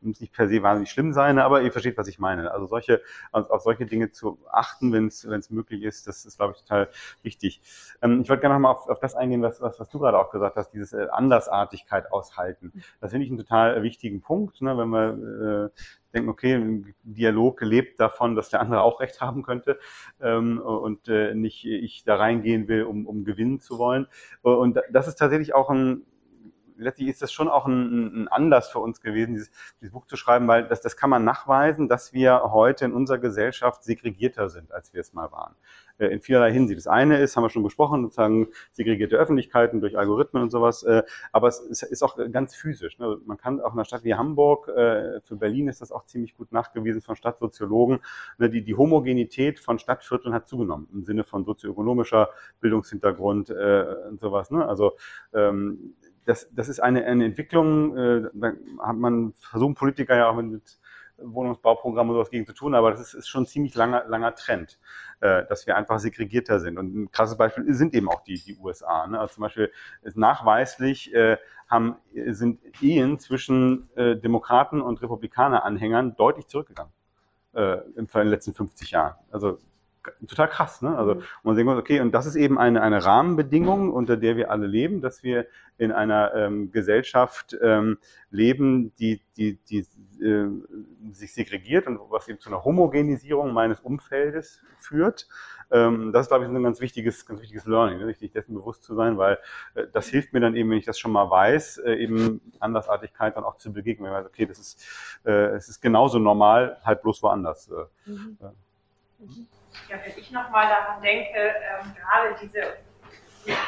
S2: muss nicht per se wahnsinnig schlimm sein, aber ihr versteht, was ich meine. Also solche, auf solche Dinge zu achten, wenn es möglich ist, das ist, glaube ich, total wichtig. Ähm, ich wollte gerne nochmal auf, auf das eingehen, was, was, was du gerade auch gesagt hast, dieses äh, Andersartigkeit aushalten. Das finde ich einen total wichtigen Punkt, ne, wenn wir äh, denken, okay, ein Dialog lebt davon, dass der andere auch recht haben könnte ähm, und äh, nicht ich da reingehen will, um, um gewinnen zu wollen. Und das ist tatsächlich auch ein letztlich ist das schon auch ein, ein Anlass für uns gewesen, dieses, dieses, Buch zu schreiben, weil das, das kann man nachweisen, dass wir heute in unserer Gesellschaft segregierter sind, als wir es mal waren. Äh, in vielerlei Hinsicht. Das eine ist, haben wir schon besprochen, sozusagen segregierte Öffentlichkeiten durch Algorithmen und sowas, äh, aber es ist auch ganz physisch. Ne? Man kann auch in einer Stadt wie Hamburg, äh, für Berlin ist das auch ziemlich gut nachgewiesen von Stadtsoziologen, ne? die, die Homogenität von Stadtvierteln hat zugenommen, im Sinne von sozioökonomischer Bildungshintergrund und sowas. Ne? Also ähm, das, das ist eine, eine Entwicklung, da hat man versucht, Politiker ja auch mit Wohnungsbauprogramm und sowas gegen zu tun, aber das ist, ist schon ein ziemlich langer, langer Trend, äh, dass wir einfach segregierter sind. Und ein krasses Beispiel sind eben auch die, die USA. Ne? Also zum Beispiel ist nachweislich äh, haben, sind Ehen zwischen äh, Demokraten und Republikaner-Anhängern deutlich zurückgegangen äh, in den letzten 50 Jahren. Also total krass, ne? Also mhm. man denkt, okay, und das ist eben eine, eine Rahmenbedingung, unter der wir alle leben, dass wir in einer ähm, Gesellschaft ähm, leben, die, die, die äh, sich segregiert und was eben zu einer Homogenisierung meines Umfeldes führt. Ähm, das ist, glaube ich, ein ganz wichtiges, ganz wichtiges Learning, ne? sich dessen bewusst zu sein, weil äh, das hilft mir dann eben, wenn ich das schon mal weiß, äh, eben Andersartigkeit dann auch zu begegnen. Weil ich weiß, okay, das ist, äh, es ist genauso normal, halt bloß woanders. Äh, mhm.
S5: Mhm ja, wenn ich nochmal daran denke, ähm, gerade diese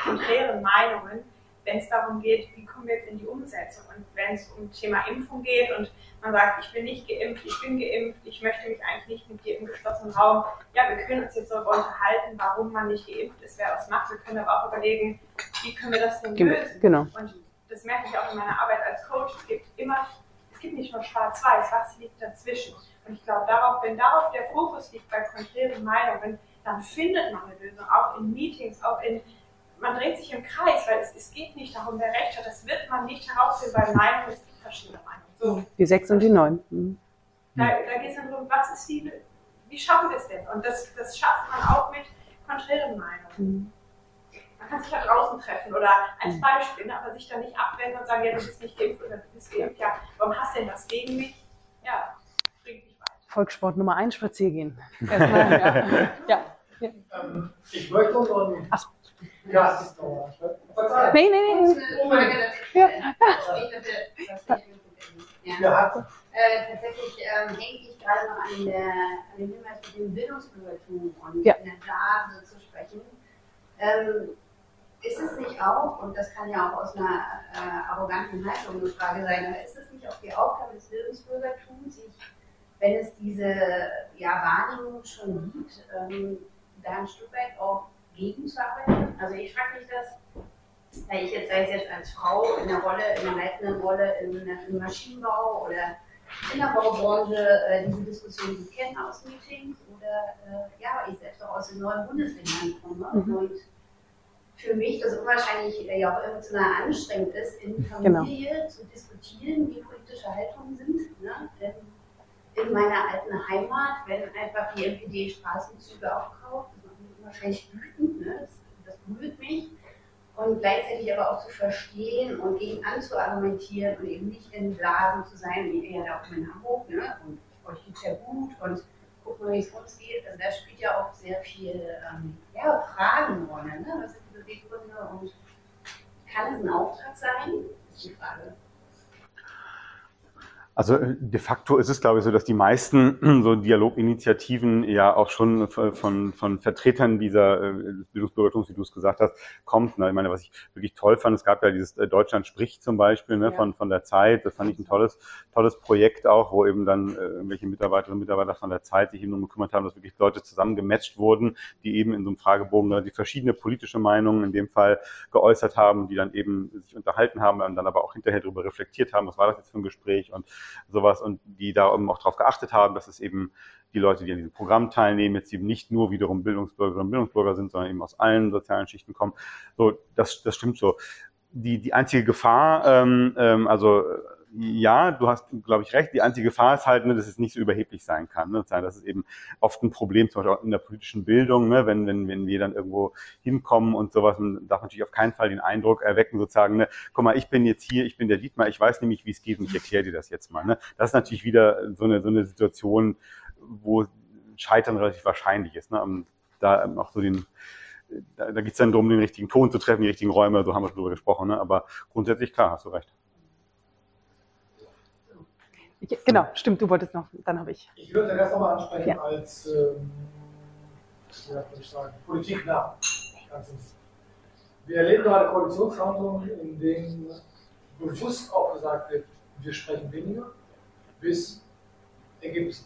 S5: konträren Meinungen, wenn es darum geht, wie kommen wir jetzt in die Umsetzung und wenn es um Thema Impfung geht und man sagt, ich bin nicht geimpft, ich bin geimpft, ich möchte mich eigentlich nicht mit dir im geschlossenen Raum, ja, wir können uns jetzt darüber unterhalten, warum man nicht geimpft ist, wer was macht, wir können aber auch überlegen, wie können wir das denn lösen.
S1: Genau.
S5: Und das merke ich auch in meiner Arbeit als Coach, es gibt immer, es gibt nicht nur schwarz-weiß, was liegt dazwischen. Und ich glaube, darauf, wenn darauf der Fokus liegt bei konträren Meinungen, dann findet man eine Lösung, auch in Meetings, auch in, man dreht sich im Kreis, weil es, es geht nicht darum, wer recht hat, das wird man nicht herausfinden, weil Meinungen, es gibt verschiedene Meinungen. So.
S1: Die sechs und die neun. Mhm.
S5: Da, da geht es dann darum, was ist die, wie schaffen wir es denn? Und das, das schafft man auch mit konträren Meinungen. Mhm. Man kann sich da draußen treffen oder als. Beispiel, ne, aber sich dann nicht abwenden und sagen, ja, du bist nicht geimpft oder du bist geimpft, ja, warum hast du denn das gegen mich? Ja,
S1: Volkssport Nummer 1 spazieren gehen. ja.
S3: ja. Ähm, ich möchte noch einen
S1: Ach.
S3: Gast
S1: Nee, nee, nee.
S8: Ja. Ja. Äh, tatsächlich ähm, hänge ich gerade noch an, der, an dem Hinweis mit dem Bildungsbürgertum und ja. in der Tat zu sprechen. Ähm, ist es nicht auch, und das kann ja auch aus einer äh, arroganten Haltung eine Frage sein, aber ist es nicht auch die Aufgabe des Bildungsbürgertums, sich wenn es diese ja, Wahrnehmung schon gibt, ähm, da ein Stück weit auch gegenzuarbeiten. Also ich frage mich das, weil ich jetzt, sei es jetzt als Frau in der Rolle, in der leitenden Rolle im, Maschinenbau oder in der Baubranche äh, diese Diskussion gut kenne aus Meetings oder äh, ja, ich selbst auch aus den neuen Bundesländern komme. Mhm. Und für mich das unwahrscheinlich äh, ja auch emotional anstrengend ist, in genau. Familie genau. zu diskutieren, wie politische Haltungen sind. Ne? Ähm, in meiner alten Heimat, wenn einfach die NPD Straßenzüge aufkauft, das macht mich wahrscheinlich wütend, ne? das, das mich. Und gleichzeitig aber auch zu verstehen und gegen anzuargumentieren und eben nicht in Blasen zu sein, wie eher da oben in Hamburg, ne? und euch geht es ja gut und guck mal, wie es uns geht. Also da spielt ja auch sehr viel ähm, ja, Fragen Rolle. Ne? Was sind die Beweggründe und kann es ein Auftrag sein? Das ist die Frage.
S2: Also äh, de facto ist es, glaube ich, so, dass die meisten so Dialoginitiativen ja auch schon von, von Vertretern dieser äh, Bildungsbürgertums, wie du es gesagt hast, kommt. Ne? Ich meine, was ich wirklich toll fand, es gab ja dieses äh, Deutschland spricht zum Beispiel ne, ja. von, von der Zeit. Das fand ich ein tolles, tolles Projekt auch, wo eben dann äh, irgendwelche Mitarbeiterinnen und Mitarbeiter von der Zeit sich eben darum gekümmert haben, dass wirklich Leute zusammengematcht wurden, die eben in so einem Fragebogen ne, die verschiedene politische Meinungen in dem Fall geäußert haben, die dann eben sich unterhalten haben und dann aber auch hinterher darüber reflektiert haben, was war das jetzt für ein Gespräch und sowas und die da eben auch darauf geachtet haben, dass es eben die Leute, die an diesem Programm teilnehmen, jetzt eben nicht nur wiederum Bildungsbürgerinnen und Bildungsbürger sind, sondern eben aus allen sozialen Schichten kommen. So, das, das stimmt so. Die, die einzige Gefahr, ähm, ähm, also ja, du hast, glaube ich, recht. Die einzige Gefahr ist halt, ne, dass es nicht so überheblich sein kann. Ne? Das ist eben oft ein Problem, zum Beispiel auch in der politischen Bildung, ne? wenn, wenn, wenn wir dann irgendwo hinkommen und sowas, man darf natürlich auf keinen Fall den Eindruck erwecken, sozusagen, ne, guck mal, ich bin jetzt hier, ich bin der Dietmar, ich weiß nämlich, wie es geht und ich erkläre dir das jetzt mal. Ne? Das ist natürlich wieder so eine, so eine Situation, wo Scheitern relativ wahrscheinlich ist. Ne? Da auch so den da, da geht es dann darum, den richtigen Ton zu treffen, die richtigen Räume, so haben wir schon drüber gesprochen. Ne? Aber grundsätzlich klar, hast du recht.
S1: Genau, stimmt, du wolltest noch, dann habe ich.
S3: Ich würde das nochmal ansprechen ja. als ähm, ja, würde ich sagen, politiknah. Wir erleben gerade Koalitionsverhandlungen, in denen bewusst auch gesagt wird, wir sprechen weniger, bis Ergebnisse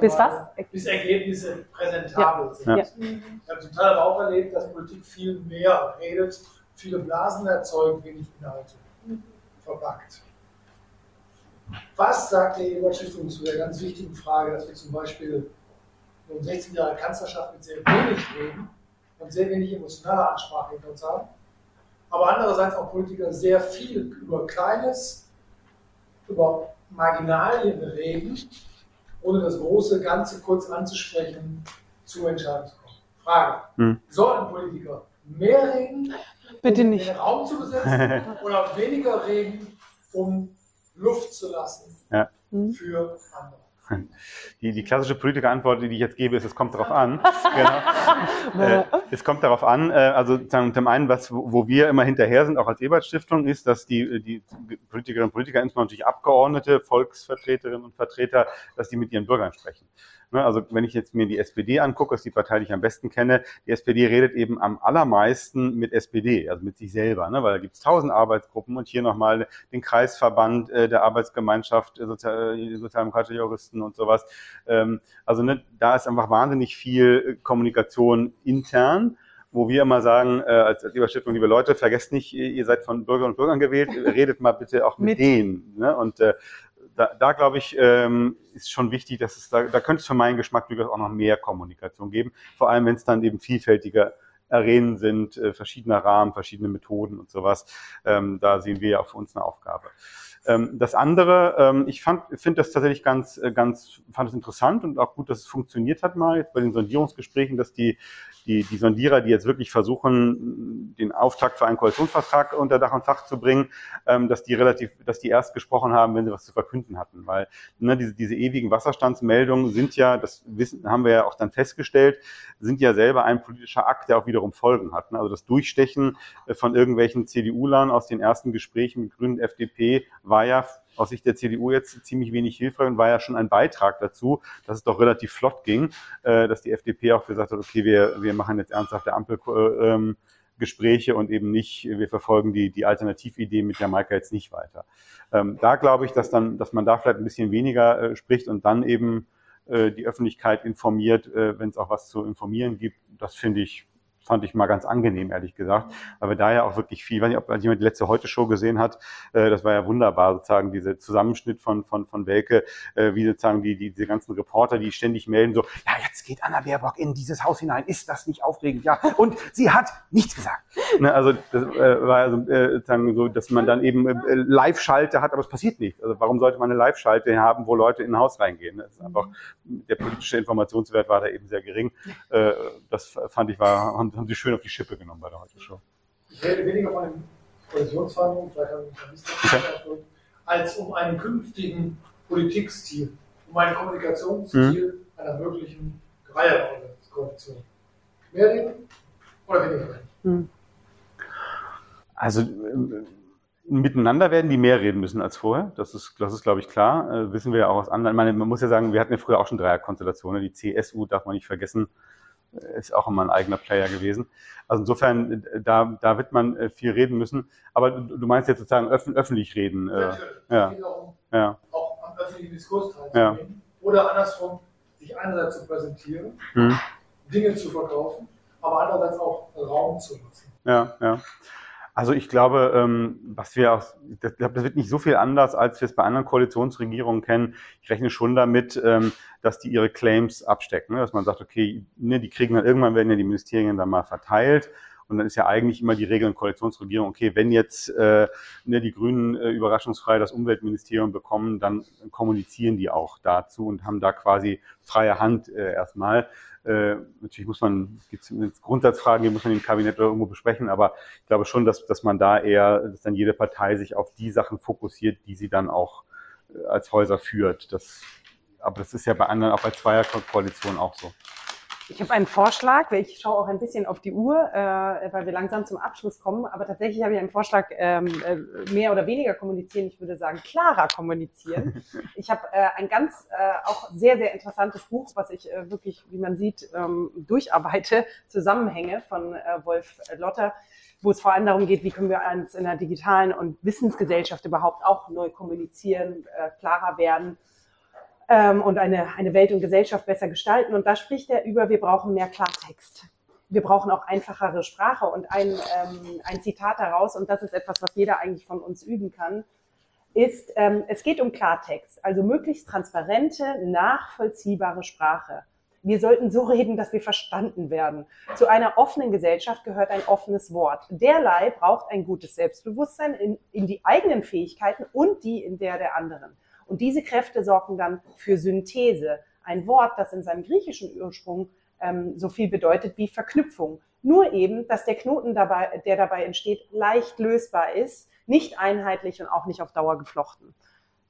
S1: bis was?
S3: Bis Ergebnisse präsentabel ja. sind. Ja. Ich habe zum Teil aber auch erlebt, dass Politik viel mehr redet, viele Blasen erzeugt, wenig Inhalte verpackt. Was sagt die Ebert Stiftung zu der ganz wichtigen Frage, dass wir zum Beispiel um 16 Jahre Kanzlerschaft mit sehr wenig reden und sehr wenig emotionale Ansprache hinter uns haben, aber andererseits auch Politiker sehr viel über Kleines, über Marginalien reden, ohne das große Ganze kurz anzusprechen, zu Entscheidungen zu kommen. Frage: hm. Sollten Politiker mehr reden,
S1: Bitte
S3: um
S1: nicht.
S3: den Raum zu besetzen, oder weniger reden, um Luft zu lassen
S2: ja.
S3: für andere?
S2: Die, die klassische Politikerantwort, die ich jetzt gebe, ist, es kommt darauf an. genau. äh, es kommt darauf an. Äh, also zum einen, was, wo wir immer hinterher sind, auch als Ebert-Stiftung, ist, dass die, die Politikerinnen und Politiker, insbesondere natürlich Abgeordnete, Volksvertreterinnen und Vertreter, dass die mit ihren Bürgern sprechen. Ne, also wenn ich jetzt mir die SPD angucke, ist die Partei, die ich am besten kenne, die SPD redet eben am allermeisten mit SPD, also mit sich selber, ne? weil da gibt es tausend Arbeitsgruppen und hier nochmal den Kreisverband äh, der Arbeitsgemeinschaft, äh, Sozial äh, sozialdemokratische Juristen und sowas. Ähm, also ne, da ist einfach wahnsinnig viel Kommunikation intern wo wir immer sagen, äh, als, als Überstiftung, liebe Leute, vergesst nicht, ihr seid von Bürgerinnen und Bürgern gewählt, redet mal bitte auch mit, mit. denen. Ne? Und äh, da, da glaube ich, ähm, ist schon wichtig, dass es da, da könnte es für meinen Geschmack durchaus auch noch mehr Kommunikation geben. Vor allem, wenn es dann eben vielfältige Arenen sind, äh, verschiedener Rahmen, verschiedene Methoden und sowas. Ähm, da sehen wir ja auch für uns eine Aufgabe. Ähm, das andere, ähm, ich fand, finde das tatsächlich ganz, äh, ganz, fand es interessant und auch gut, dass es funktioniert hat mal jetzt bei den Sondierungsgesprächen, dass die die, die Sondierer, die jetzt wirklich versuchen, den Auftakt für einen Koalitionsvertrag unter Dach und Fach zu bringen, ähm, dass die relativ, dass die erst gesprochen haben, wenn sie was zu verkünden hatten. Weil ne, diese, diese ewigen Wasserstandsmeldungen sind ja, das wissen, haben wir ja auch dann festgestellt, sind ja selber ein politischer Akt, der auch wiederum Folgen hat. Ne? Also das Durchstechen äh, von irgendwelchen CDU-Lern aus den ersten Gesprächen mit Grünen FDP war ja aus Sicht der CDU jetzt ziemlich wenig hilfreich und war ja schon ein Beitrag dazu, dass es doch relativ flott ging, äh, dass die FDP auch gesagt hat, okay, wir, wir machen jetzt ernsthafte Ampelgespräche ähm, und eben nicht, wir verfolgen die, die Alternatividee mit Jamaika jetzt nicht weiter. Ähm, da glaube ich, dass dann, dass man da vielleicht ein bisschen weniger äh, spricht und dann eben äh, die Öffentlichkeit informiert, äh, wenn es auch was zu informieren gibt. Das finde ich fand ich mal ganz angenehm, ehrlich gesagt, weil wir da ja auch wirklich viel, ich weiß nicht, ob jemand die letzte Heute-Show gesehen hat, äh, das war ja wunderbar, sozusagen diese Zusammenschnitt von, von, von Welke, äh, wie sozusagen die, die, diese ganzen Reporter, die ständig melden, so, ja, jetzt geht Anna Baerbock in dieses Haus hinein, ist das nicht aufregend? Ja, und sie hat nichts gesagt. Ne, also das äh, war also, äh, sozusagen so, dass man dann eben äh, Live-Schalte hat, aber es passiert nicht. Also warum sollte man eine Live-Schalte haben, wo Leute in ein Haus reingehen? Das ist einfach, der politische Informationswert war da eben sehr gering. Äh, das fand ich war, haben, haben sie schön auf die Schippe genommen bei der Heute-Show.
S3: Ich rede weniger von den Koalitionsverhandlungen, vielleicht habe ich mich okay. als um einen künftigen Politikstil, um einen Kommunikationsstil mhm. einer möglichen Dreierkoalition. Mehr reden oder weniger reden? Mhm.
S2: Also äh, miteinander werden die mehr reden müssen als vorher. Das ist, das ist glaube ich, klar. Äh, wissen wir ja auch aus anderen. Ich meine, man muss ja sagen, wir hatten ja früher auch schon Dreierkonstellationen. Die CSU darf man nicht vergessen, äh, ist auch immer ein eigener Player gewesen. Also insofern, da, da wird man äh, viel reden müssen. Aber du, meinst jetzt sozusagen öff öffentlich reden.
S3: Natürlich. Äh, ja. Es geht auch, ja. auch am öffentlichen Diskurs teilzunehmen. Ja. Oder andersrum, sich einerseits zu präsentieren, hm. Dinge zu verkaufen, aber andererseits auch Raum zu nutzen.
S2: Ja, ja. Also ich glaube, ähm, was wir das, das wird nicht so viel anders, als wir es bei anderen Koalitionsregierungen kennen. Ich rechne schon damit, ähm, dass die ihre Claims abstecken, ne? dass man sagt, okay, ne, die kriegen dann irgendwann werden ja die Ministerien dann mal verteilt. Und dann ist ja eigentlich immer die Regel in Koalitionsregierung, okay, wenn jetzt äh, ne, die Grünen äh, überraschungsfrei das Umweltministerium bekommen, dann kommunizieren die auch dazu und haben da quasi freie Hand äh, erstmal. Äh, natürlich muss man, gibt es Grundsatzfragen, die muss man im Kabinett irgendwo besprechen, aber ich glaube schon, dass, dass man da eher, dass dann jede Partei sich auf die Sachen fokussiert, die sie dann auch äh, als Häuser führt. Das, aber das ist ja bei anderen, auch bei Zweierkoalitionen auch so.
S1: Ich habe einen Vorschlag, weil ich schaue auch ein bisschen auf die Uhr, äh, weil wir langsam zum Abschluss kommen. Aber tatsächlich habe ich einen Vorschlag, ähm, äh, mehr oder weniger kommunizieren. Ich würde sagen, klarer kommunizieren. Ich habe äh, ein ganz äh, auch sehr, sehr interessantes Buch, was ich äh, wirklich, wie man sieht, ähm, durcharbeite, Zusammenhänge von äh, Wolf Lotter, wo es vor allem darum geht, wie können wir uns in der digitalen und Wissensgesellschaft überhaupt auch neu kommunizieren, äh, klarer werden ähm, und eine, eine Welt und Gesellschaft besser gestalten. Und da spricht er über, wir brauchen mehr Klartext. Wir brauchen auch einfachere Sprache und ein, ähm, ein Zitat daraus, und das ist etwas, was jeder eigentlich von uns üben kann, ist, ähm, es geht um Klartext, also möglichst transparente, nachvollziehbare Sprache. Wir sollten so reden, dass wir verstanden werden. Zu einer offenen Gesellschaft gehört ein offenes Wort. Derlei braucht ein gutes Selbstbewusstsein in, in die eigenen Fähigkeiten und die in der der anderen. Und diese Kräfte sorgen dann für Synthese. Ein Wort, das in seinem griechischen Ursprung ähm, so viel bedeutet wie Verknüpfung. Nur eben, dass der Knoten, dabei, der dabei entsteht, leicht lösbar ist, nicht einheitlich und auch nicht auf Dauer geflochten.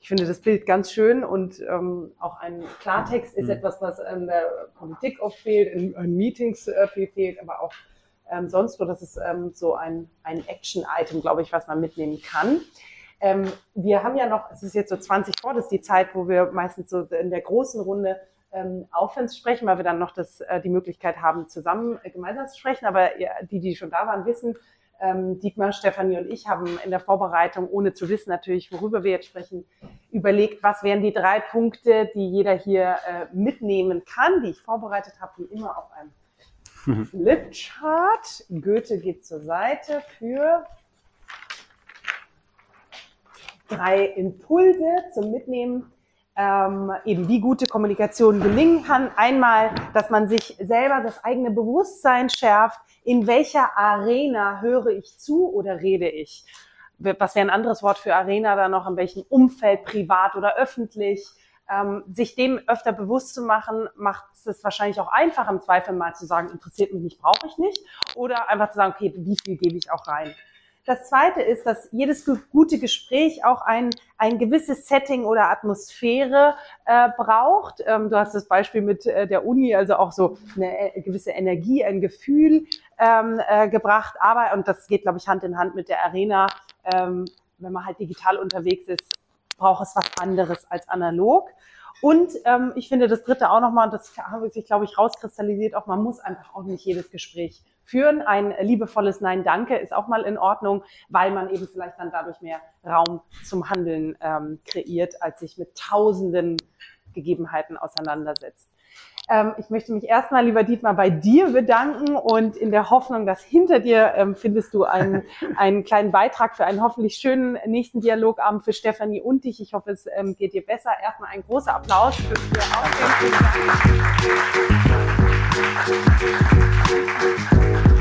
S1: Ich finde das Bild ganz schön und ähm, auch ein Klartext ist mhm. etwas, was in der Politik oft fehlt, in, in Meetings äh, viel fehlt, aber auch ähm, sonst wo. Das ist ähm, so ein, ein Action-Item, glaube ich, was man mitnehmen kann. Ähm, wir haben ja noch, es ist jetzt so 20 vor, das ist die Zeit, wo wir meistens so in der großen Runde ähm, zu sprechen, weil wir dann noch das, äh, die Möglichkeit haben, zusammen äh, gemeinsam zu sprechen. Aber ja, die, die schon da waren, wissen, ähm, Dietmar, Stefanie und ich haben in der Vorbereitung, ohne zu wissen natürlich, worüber wir jetzt sprechen, überlegt, was wären die drei Punkte, die jeder hier äh, mitnehmen kann, die ich vorbereitet habe, wie immer auf einem Flipchart. Goethe geht zur Seite für drei Impulse zum Mitnehmen, ähm, eben wie gute Kommunikation gelingen kann. Einmal, dass man sich selber das eigene Bewusstsein schärft, in welcher Arena höre ich zu oder rede ich. Was wäre ein anderes Wort für Arena da noch, in welchem Umfeld, privat oder öffentlich. Ähm, sich dem öfter bewusst zu machen, macht es wahrscheinlich auch einfach, im Zweifel mal zu sagen, interessiert mich nicht, brauche ich nicht. Oder einfach zu sagen, okay, wie viel gebe ich auch rein. Das zweite ist, dass jedes gute Gespräch auch ein, ein gewisses Setting oder Atmosphäre äh, braucht. Ähm, du hast das Beispiel mit äh, der Uni, also auch so eine äh, gewisse Energie, ein Gefühl ähm, äh, gebracht. Aber, und das geht, glaube ich, Hand in Hand mit der Arena, ähm, wenn man halt digital unterwegs ist, braucht es was anderes als analog. Und ähm, ich finde das dritte auch nochmal, und das habe sich, glaube ich, rauskristallisiert, auch man muss einfach auch nicht jedes Gespräch führen. Ein liebevolles Nein, danke ist auch mal in Ordnung, weil man eben vielleicht dann dadurch mehr Raum zum Handeln ähm, kreiert, als sich mit tausenden Gegebenheiten auseinandersetzt. Ähm, ich möchte mich erstmal, lieber Dietmar, bei dir bedanken und in der Hoffnung, dass hinter dir ähm, findest du einen, einen kleinen Beitrag für einen hoffentlich schönen nächsten Dialogabend für Stefanie und dich. Ich hoffe, es ähm, geht dir besser. Erstmal ein großer Applaus für Ihr Aufmerksamkeit.